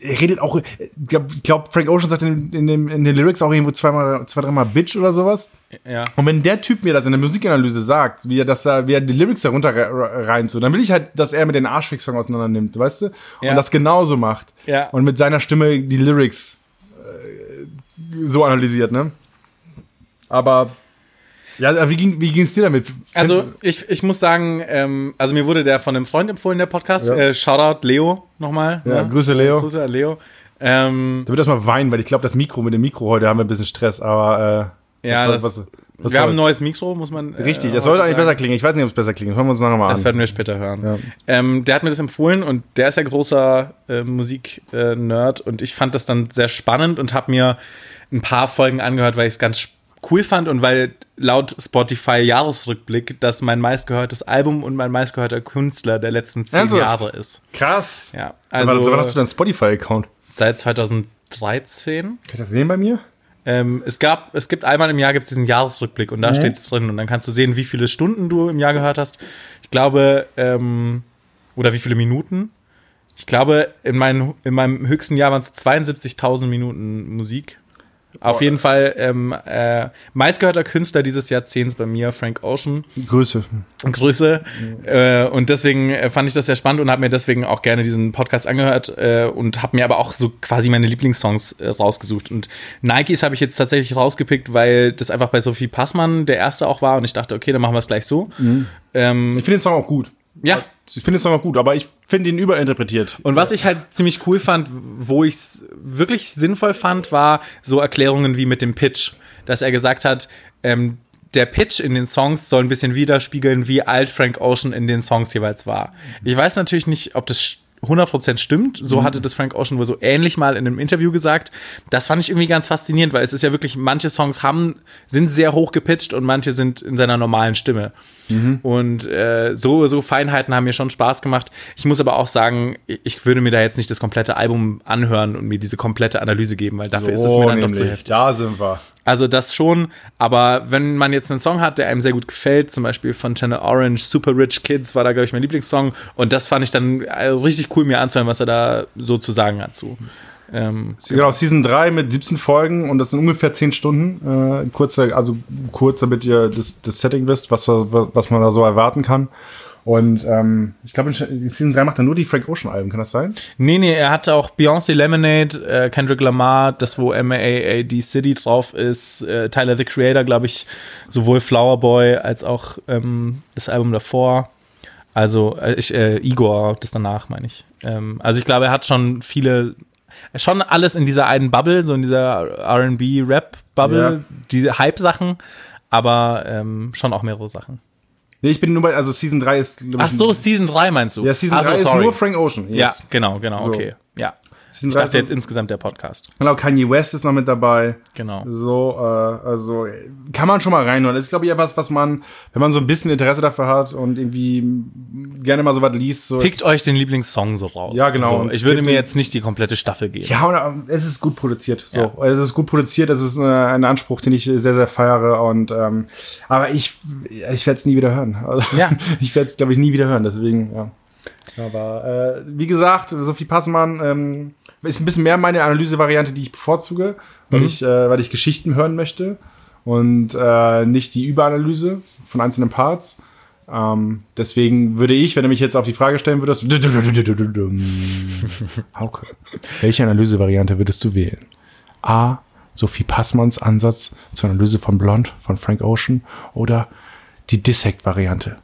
er redet auch, ich glaube, glaub, Frank Ocean sagt in, in, dem, in den Lyrics auch irgendwo zweimal, zwei, dreimal Bitch oder sowas. Ja. Und wenn der Typ mir das in der Musikanalyse sagt, wie er das da, wie er die Lyrics darunter re- reimt, so, dann will ich halt, dass er mit den Arschfix-Song auseinander nimmt, weißt du? Ja. Und das genauso macht. Ja. Und mit seiner Stimme die Lyrics äh, so analysiert, ne? Aber ja, wie ging wie ging's dir damit? Also ich, ich muss sagen, ähm, also mir wurde der von einem Freund empfohlen, der Podcast. Ja. Äh, Shoutout Leo nochmal. Ja, Grüße, Leo. Grüße an Leo. Ähm, du, da wird erstmal weinen, weil ich glaube, das Mikro mit dem Mikro heute haben wir ein bisschen Stress, aber äh, Ja, das- was, was wir haben ein neues Mikro, muss man. äh, Richtig, es sollte eigentlich sagen. besser klingen. Ich weiß nicht, ob es besser klingt. Hören wir uns nachher mal Das an. werden wir später hören. Ja. Ähm, der hat mir das empfohlen und der ist ja großer äh, Musik-Nerd und ich fand das dann sehr spannend und habe mir ein paar Folgen angehört, weil ich es ganz cool fand und weil laut Spotify Jahresrückblick das mein meistgehörtes Album und mein meistgehörter Künstler der letzten zehn Ernsthaft? Jahre ist. Krass. Ja, Also, also wann hast du deinen Spotify-Account? seit 2013. Kann ich das sehen bei mir? Ähm, es gab, es gibt einmal im Jahr gibt's diesen Jahresrückblick und da steht's drin und dann kannst du sehen, wie viele Stunden du im Jahr gehört hast. Ich glaube, ähm, oder wie viele Minuten. Ich glaube, in, mein, in meinem höchsten Jahr waren es 72.000 Minuten Musik. Auf jeden Fall ähm, äh, meistgehörter Künstler dieses Jahrzehnts bei mir, Frank Ocean. Grüße. Grüße. Äh, und deswegen äh, fand ich das sehr spannend und habe mir deswegen auch gerne diesen Podcast angehört äh, und habe mir aber auch so quasi meine Lieblingssongs äh, rausgesucht. Und Nikes habe ich jetzt tatsächlich rausgepickt, weil das einfach bei Sophie Passmann der erste auch war und ich dachte, okay, dann machen wir es gleich so. Ähm, Ich finde den Song auch gut. Ja. Ich finde Song auch gut, aber ich finde ihn überinterpretiert. Und was ich halt ziemlich cool fand, wo ich es wirklich sinnvoll fand, war so Erklärungen wie mit dem Pitch. Dass er gesagt hat, ähm, der Pitch in den Songs soll ein bisschen widerspiegeln, wie alt Frank Ocean in den Songs jeweils war. Ich weiß natürlich nicht, ob das 100% stimmt. So hatte das Frank Ocean wohl so ähnlich mal in einem Interview gesagt. Das fand ich irgendwie ganz faszinierend, weil es ist ja wirklich, manche Songs haben, sind sehr hoch gepitcht und manche sind in seiner normalen Stimme. Und äh, so, so Feinheiten haben mir schon Spaß gemacht. Ich muss aber auch sagen, ich würde mir da jetzt nicht das komplette Album anhören und mir diese komplette Analyse geben, weil dafür ist es mir dann doch zu heftig. Da sind wir. Also das schon, aber wenn man jetzt einen Song hat, der einem sehr gut gefällt, zum Beispiel von Channel Orange, Super Rich Kids war da, glaube ich, mein Lieblingssong und das fand ich dann äh, richtig cool, mir anzuhören, was er da so zu sagen hat zu. Ähm, Genau, Season 3 mit 17 Folgen und das sind ungefähr 10 Stunden. Äh, kurzer, also kurz, damit ihr das, das Setting wisst, was, was man da so erwarten kann. Und ähm, ich glaube, in Season 3 macht er nur die Frank Ocean Alben, kann das sein? nee, nee, er hatte auch Beyoncé Lemonade, äh, Kendrick Lamar, das wo M.A.A.D. City drauf ist, äh, Tyler the Creator, glaube ich, sowohl Flower Boy als auch ähm, das Album davor. Also äh, ich, äh, Igor, das danach meine ich. Ähm, also ich glaube, er hat schon viele, schon alles in dieser einen Bubble, so in dieser R&B-Rap-Bubble, Ja. diese Hype-Sachen, aber ähm, schon auch mehrere Sachen. Nee, ich bin nur bei, also Season 3 ist. Ach so, Season 3 meinst du? Ja, Season Ach so, 3 ist sorry. nur Frank Ocean. Ja, Yes. genau, genau, So. okay. Ja. Ich 3 dachte ist jetzt insgesamt der Podcast. Genau, Kanye West ist noch mit dabei. Genau. So, äh, also äh, kann man schon mal reinhören. Das ist, glaube ich, etwas, was man, wenn man so ein bisschen Interesse dafür hat und irgendwie gerne mal so was liest. So Pickt euch den Lieblingssong so raus. Ja, genau. So, ich würde mir jetzt nicht die komplette Staffel geben. Ja, und ähm, es ist gut produziert. So, Ja. es ist gut produziert. Es ist äh, ein Anspruch, den ich sehr, sehr feiere. Und ähm, aber ich, ich werde es nie wieder hören. Also, Ja. ich werde es, glaube ich, nie wieder hören. Deswegen, ja. Aber äh, wie gesagt, Sophie Passmann ähm, ist ein bisschen mehr meine Analysevariante, die ich bevorzuge, weil ich, äh, weil ich Geschichten hören möchte und äh, nicht die Überanalyse von einzelnen Parts. Ähm, deswegen würde ich, wenn du mich jetzt auf die Frage stellen würdest, Hauke, welche Analysevariante würdest du wählen? A. Sophie Passmanns Ansatz zur Analyse von Blond von Frank Ocean oder die Dissect-Variante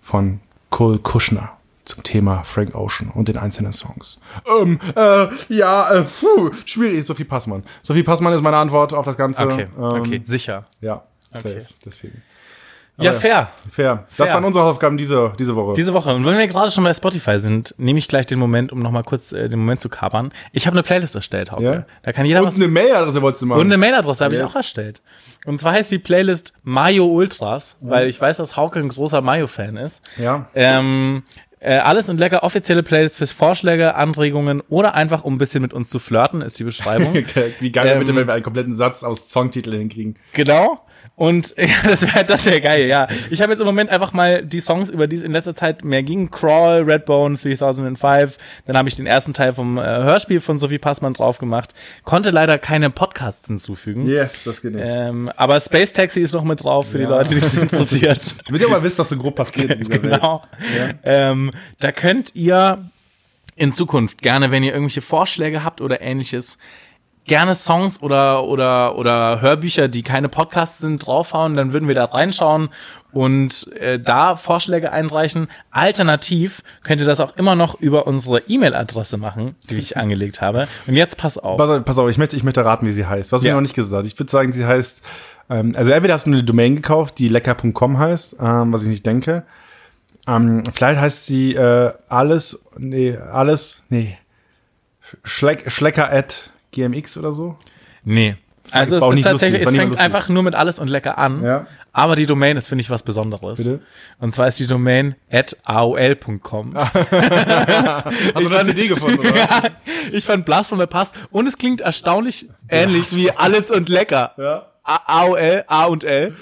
von Cole Kushner zum Thema Frank Ocean und den einzelnen Songs. Ähm, äh, ja, äh, puh, schwierig, Sophie Passmann. Sophie Passmann ist meine Antwort auf das Ganze. Okay, Ähm, okay, sicher. Ja, Okay. safe, deswegen. Ja, fair. Fair. Das Fair. waren unsere Hausaufgaben diese, diese Woche. Diese Woche. Und wenn wir gerade schon bei Spotify sind, nehme ich gleich den Moment, um nochmal kurz äh, den Moment zu kapern. Ich habe eine Playlist erstellt, Hauke. Ja? Da kann jeder und was. eine Mailadresse wolltest du machen. Und eine Mailadresse habe ich Yes. auch erstellt. Und zwar heißt die Playlist Mayo Ultras, weil ich weiß, dass Hauke ein großer Mayo-Fan ist. Ja. Ähm, Äh, alles und lecker offizielle Playlist für Vorschläge, Anregungen oder einfach um ein bisschen mit uns zu flirten, ist die Beschreibung. Wie geil, Ähm, bitte, wenn wir einen kompletten Satz aus Songtiteln hinkriegen. Genau. Und ja, das wäre das wär geil, ja. Ich habe jetzt im Moment einfach mal die Songs, über die es in letzter Zeit mehr ging. Crawl, Redbone, 3005. Dann habe ich den ersten Teil vom äh, Hörspiel von Sophie Passmann drauf gemacht. Konnte leider keine Podcasts hinzufügen. Yes, das geht nicht. Ähm, aber Space Taxi ist noch mit drauf für die Ja. Leute, die es interessiert. Damit ihr mal wisst, was so grob passiert in dieser Welt. genau. Ähm, da könnt ihr in Zukunft gerne, wenn ihr irgendwelche Vorschläge habt oder ähnliches, gerne Songs oder, oder, oder Hörbücher, die keine Podcasts sind, draufhauen, dann würden wir da reinschauen und äh, da Vorschläge einreichen. Alternativ könnt ihr das auch immer noch über unsere E-Mail-Adresse machen, die ich angelegt habe. Und jetzt pass auf. Pass auf, pass auf ich, möchte, ich möchte raten, wie sie heißt. Was Ja. mir noch nicht gesagt. Ich würde sagen, sie heißt, ähm, also entweder hast du eine Domain gekauft, die lecker.com heißt, ähm, was ich nicht denke. Ähm, vielleicht heißt sie äh, alles, nee, alles, nee, Schleck, Schlecker at gmx oder so. Nee. Also es ist tatsächlich, es fängt einfach nur mit alles und lecker an. Ja. Aber die Domain ist, finde ich, was Besonderes. Bitte? Und zwar ist die Domain at aol.com. Hast du eine CD gefunden, oder? ja, ich fand Blast von der Pass und es klingt erstaunlich ähnlich wie alles und lecker. Ja. A AOL, A und L.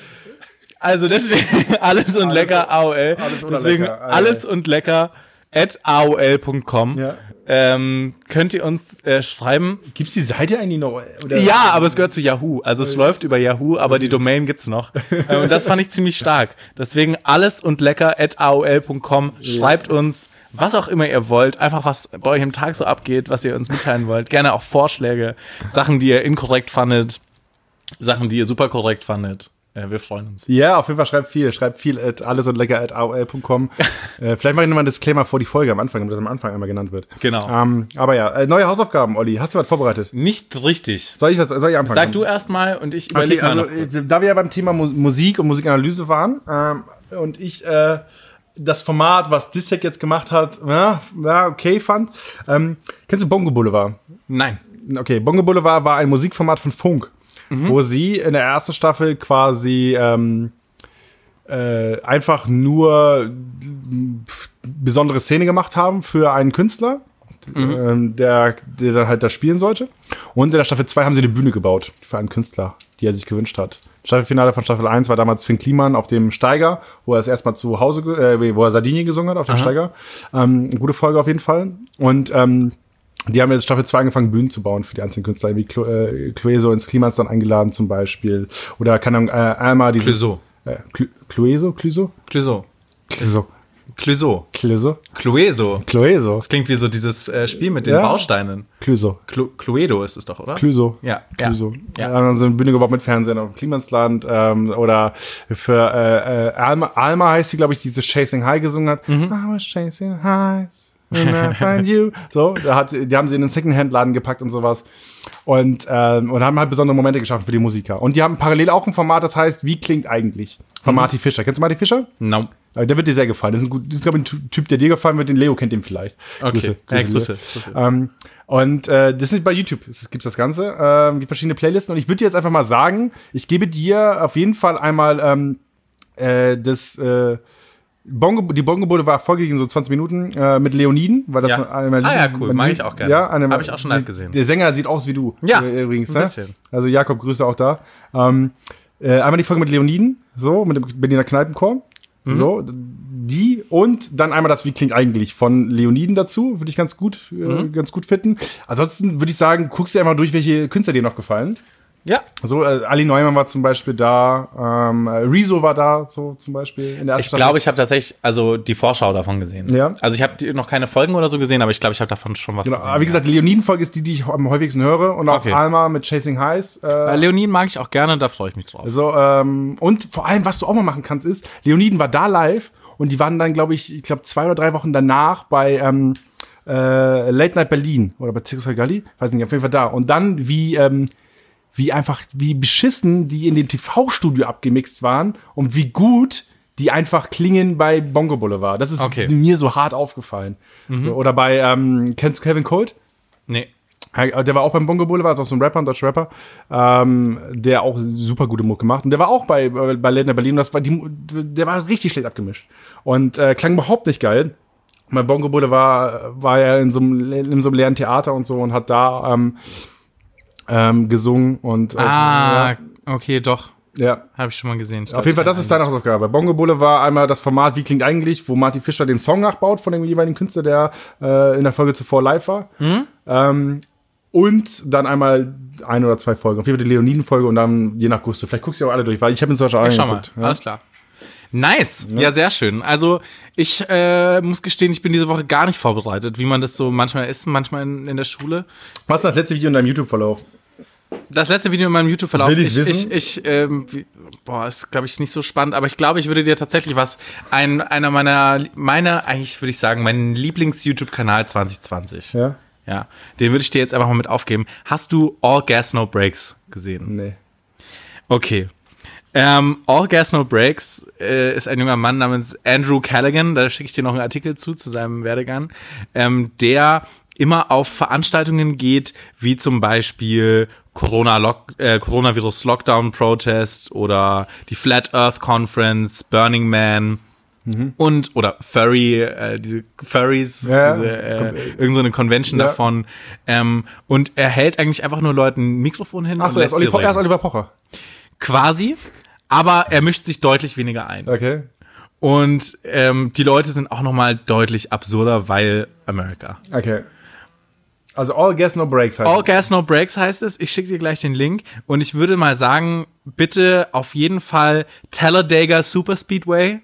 Also deswegen alles und lecker AOL. alles deswegen lecker, AOL. alles und lecker at aol.com. Ja. Ähm, könnt ihr uns äh, schreiben, Gibt's die Seite eigentlich noch? Oder? ja, aber es gehört zu Yahoo. Also es läuft über Yahoo, aber die Domain gibt's noch. Ähm, Und das fand ich ziemlich stark. Deswegen alles und lecker at aol.com. Schreibt uns, was auch immer ihr wollt. Einfach was bei euch im Tag so abgeht, was ihr uns mitteilen wollt. Gerne auch Vorschläge, Sachen, die ihr inkorrekt fandet, Sachen, die ihr super korrekt fandet. Äh, wir freuen uns. Ja, auf jeden Fall schreibt viel. Schreibt viel at alles und lecker at aol.com. äh, vielleicht mache ich nochmal ein Disclaimer vor die Folge am Anfang, damit das am Anfang einmal genannt wird. Genau. Ähm, aber ja, äh, neue Hausaufgaben, Olli. Hast du was vorbereitet? Nicht richtig. Soll ich, was, soll ich anfangen? Sag du erstmal und ich Okay, überlege also noch kurz. äh, da wir ja beim Thema Mu Musik und Musikanalyse waren ähm, und ich äh, das Format, was Dissek jetzt gemacht hat, ja, ja okay fand. Ähm, kennst du Bongo Boulevard? Nein. Okay, Bongo Boulevard war ein Musikformat von Funk, wo sie in der ersten Staffel quasi ähm, äh, einfach nur pf, besondere Szene gemacht haben für einen Künstler, ähm, der, der dann halt da spielen sollte. Und in der Staffel 2 haben sie eine Bühne gebaut für einen Künstler, die er sich gewünscht hat. Staffelfinale von Staffel 1 war damals Finn Kliman auf dem Steiger, wo er es erstmal zu Hause, äh, wo er Sardinien gesungen hat auf dem Steiger. Ähm, gute Folge auf jeden Fall. Und ähm, die haben jetzt Staffel 2 angefangen, Bühnen zu bauen für die einzelnen Künstler, wie Clo äh, Clueso ins Klimans dann eingeladen zum Beispiel. Oder keine Ahnung, äh, einmal dieses... Clouseau. Äh, Clu- Clueso? Clueso? Clouseau. Clueso. Clouseau. Clueso? Clueso. Clueso. Das klingt wie so dieses äh, Spiel mit den Ja. Bausteinen. Clueso. Clu Cluedo ist es doch, oder? Clueso. Ja, Clueso. ja. Ja. Dann haben sie eine Bühne gebaut mit Fernsehen auf dem Klimansland. Ähm, oder für äh, äh, Alma, Alma heißt sie, glaube ich, die diese Chasing High gesungen hat. Mhm. I was chasing highs. Find you. So, da hat, die haben sie in den Secondhand-Laden gepackt und sowas. Und, ähm, und haben halt besondere Momente geschaffen für die Musiker. Und die haben parallel auch ein Format, das heißt, wie klingt eigentlich? Von Mhm. Marty Fischer. Kennst du Marty Fischer? No. Äh, Der wird dir sehr gefallen. Das ist, ein gut, das ist glaube ich, ein Typ, der dir gefallen wird. Den Leo kennt ihn vielleicht. Okay. Ja, Grüße, Leo. Grüße. Ähm, und äh, das ist bei YouTube. Es gibt das Ganze. Ähm, gibt verschiedene Playlisten. Und ich würde dir jetzt einfach mal sagen, ich gebe dir auf jeden Fall einmal ähm, äh, das äh, Bongo, die Bongo-Bude war vorgegeben, so 20 Minuten, äh, mit Leoniden, weil das Ja. eine Ah ja, cool. Mag ich auch gerne. Ja, eine, Hab ich auch schon live gesehen. Der Sänger sieht aus wie du. Ja, äh, übrigens. ein Ne? bisschen. Also Jakob, Grüße auch da. Ähm, äh, einmal die Folge mit Leoniden, so, mit dem Berliner Kneipenchor. Mhm. So, die und dann einmal das Wie klingt eigentlich von Leoniden dazu, würde ich ganz gut, äh, Mhm. ganz gut finden. Ansonsten würde ich sagen, guckst du einfach durch, welche Künstler dir noch gefallen. Ja. So, äh, Ali Neumann war zum Beispiel da, ähm, äh, Rezo war da, so zum Beispiel in der ersten Ich glaube, ich habe tatsächlich also die Vorschau davon gesehen. Ja. Also ich habe noch keine Folgen oder so gesehen, aber ich glaube, ich habe davon schon was Genau, gesehen. aber wie gesagt, die Leoniden-Folge ist die, die ich am häufigsten höre und auch Okay. Alma mit Chasing Highs. Äh, Äh, Leonin mag ich auch gerne, da freue ich mich drauf. So, ähm, und vor allem, was du auch mal machen kannst, ist, Leoniden war da live und die waren dann, glaube ich, ich glaube, zwei oder drei Wochen danach bei ähm, äh, Late Night Berlin oder bei Circus Galli, weiß nicht, auf jeden Fall da. Und dann, wie, ähm, wie einfach, wie beschissen die in dem TV-Studio abgemixt waren und wie gut die einfach klingen bei Bongo Boulevard. Das ist Okay. mir so hart aufgefallen. So, oder bei, ähm, kennst du Kevin Colt? Nee. Ja, Der war auch beim Bongo Boulevard, ist auch so ein Rapper, ein deutscher Rapper, ähm, der auch super gute Mucke macht. Und der war auch bei, bei Late Night Berlin. Das war die, der war richtig schlecht abgemischt. Und äh, klang überhaupt nicht geil. Mein Bongo Boulevard war ja in so einem, in so einem leeren Theater und so und hat da ähm, ähm, gesungen und äh, Ah, okay, doch. ja. ja. Habe ich schon mal gesehen. Auf jeden Fall, das ist deine Hausaufgabe. Bongo Boulevard einmal das Format Wie klingt eigentlich, wo Marty Fischer den Song nachbaut von dem jeweiligen Künstler, der äh, in der Folge zuvor live war. Ähm, und dann einmal ein oder zwei Folgen. Auf jeden Fall die Leoniden-Folge und dann je nach Gusto. Vielleicht guckst du auch alle durch, weil ich habe mir zum Beispiel alle Schau mal, angeguckt. Ja. alles klar. Nice, ja. sehr schön. Also ich äh, muss gestehen, ich bin diese Woche gar nicht vorbereitet, wie man das so manchmal ist, manchmal in, in der Schule. Was ist das letzte Video in deinem YouTube-Verlauf? Das letzte Video in meinem YouTube-Verlauf. Will ich ich, wissen? ich, ich ähm, boah, ist glaube ich nicht so spannend, aber ich glaube, ich würde dir tatsächlich was ein einer meiner meiner eigentlich würde ich sagen, mein Lieblings-YouTube-Kanal 2020. Ja? Ja, den würde ich dir jetzt einfach mal mit aufgeben. Hast du All Gas No Breaks gesehen? Nee. Okay. Ähm, All Gas No Breaks äh, ist ein junger Mann namens Andrew Callaghan, da schicke ich dir noch einen Artikel zu, zu seinem Werdegang, ähm, der immer auf Veranstaltungen geht, wie zum Beispiel Corona -Lock äh, Coronavirus Lockdown Protest oder die Flat Earth Conference, Burning Man und oder Furry, äh, diese Furries, Ja. diese äh, irgend so eine Convention Ja. davon. Ähm, und er hält eigentlich einfach nur Leuten ein Mikrofon hin Achso, und er ist, er. Oliver Pocher. Quasi, aber er mischt sich deutlich weniger ein. Okay. Und ähm, die Leute sind auch nochmal deutlich absurder, weil America. Okay. Also All Gas No Breaks heißt All es. Gas No Breaks heißt es. Ich schicke dir gleich den Link. Und ich würde mal sagen, bitte auf jeden Fall Talladega Super Speedway.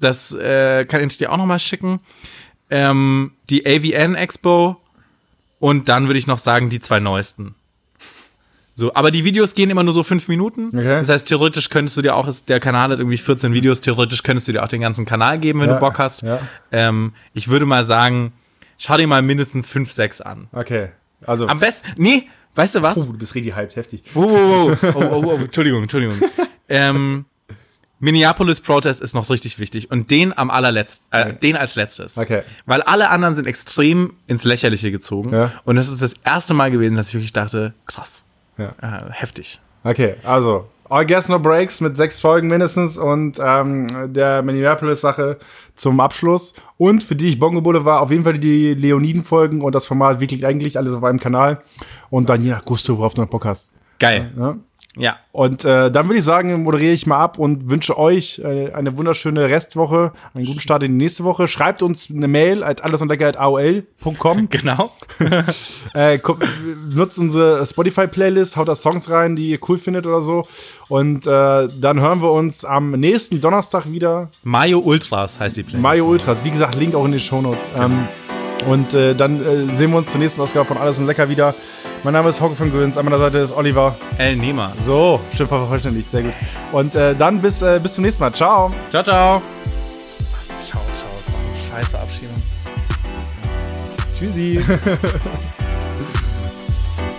Das äh, kann ich dir auch nochmal schicken. Ähm, die AVN Expo. Und dann würde ich noch sagen, die zwei neuesten. So, aber die Videos gehen immer nur so fünf Minuten. Okay. Das heißt, theoretisch könntest du dir auch, der Kanal hat irgendwie 14 Videos, theoretisch könntest du dir auch den ganzen Kanal geben, wenn Ja, du Bock hast. ja. Ähm, ich würde mal sagen, schau dir mal mindestens fünf, sechs an. Okay. Also, Am besten, nee, weißt du was? oh, du bist richtig hyped, heftig. Wow, wow, wow. Oh, oh, oh, Entschuldigung, Entschuldigung. ähm, Minneapolis Protest ist noch richtig wichtig und den am allerletzten, äh, den als letztes. Okay. Weil alle anderen sind extrem ins Lächerliche gezogen. Ja. Und das ist das erste Mal gewesen, dass ich wirklich dachte, krass, Ja. äh, heftig. Okay, also All Gas No Breaks mit sechs Folgen mindestens und ähm, der Minneapolis-Sache zum Abschluss. Und für die ich Bongo Boulevard auf jeden Fall die Leoniden-Folgen und das Format wirklich eigentlich alles auf einem Kanal. Und dann nach Gusto, worauf du noch Bock hast. Geil. Ja? Ja. Und äh, dann würde ich sagen, moderiere ich mal ab und wünsche euch äh, eine wunderschöne Restwoche, einen guten Start in die nächste Woche. Schreibt uns eine Mail at allesundlecker.aol.com. Genau. äh, guckt, nutzt unsere Spotify-Playlist, haut da Songs rein, die ihr cool findet oder so. Und äh, dann hören wir uns am nächsten Donnerstag wieder. Mayo Ultras heißt die Playlist. Mayo Ultras, wie gesagt, Link auch in den Shownotes. Ähm, und äh, dann äh, sehen wir uns zur nächsten Ausgabe von Alles und Lecker wieder. Mein Name ist Hauke von Göns, an meiner Seite ist Oliver. El Nehmer. So, stimmt vervollständigt, sehr gut. Und äh, dann bis, äh, bis zum nächsten Mal. Ciao. Ciao, ciao. Ach, ciao, ciao. Das war so eine scheiße Abschiedung. Tschüssi.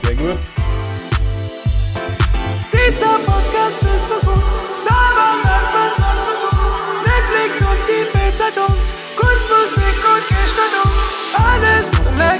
sehr gut. Dieser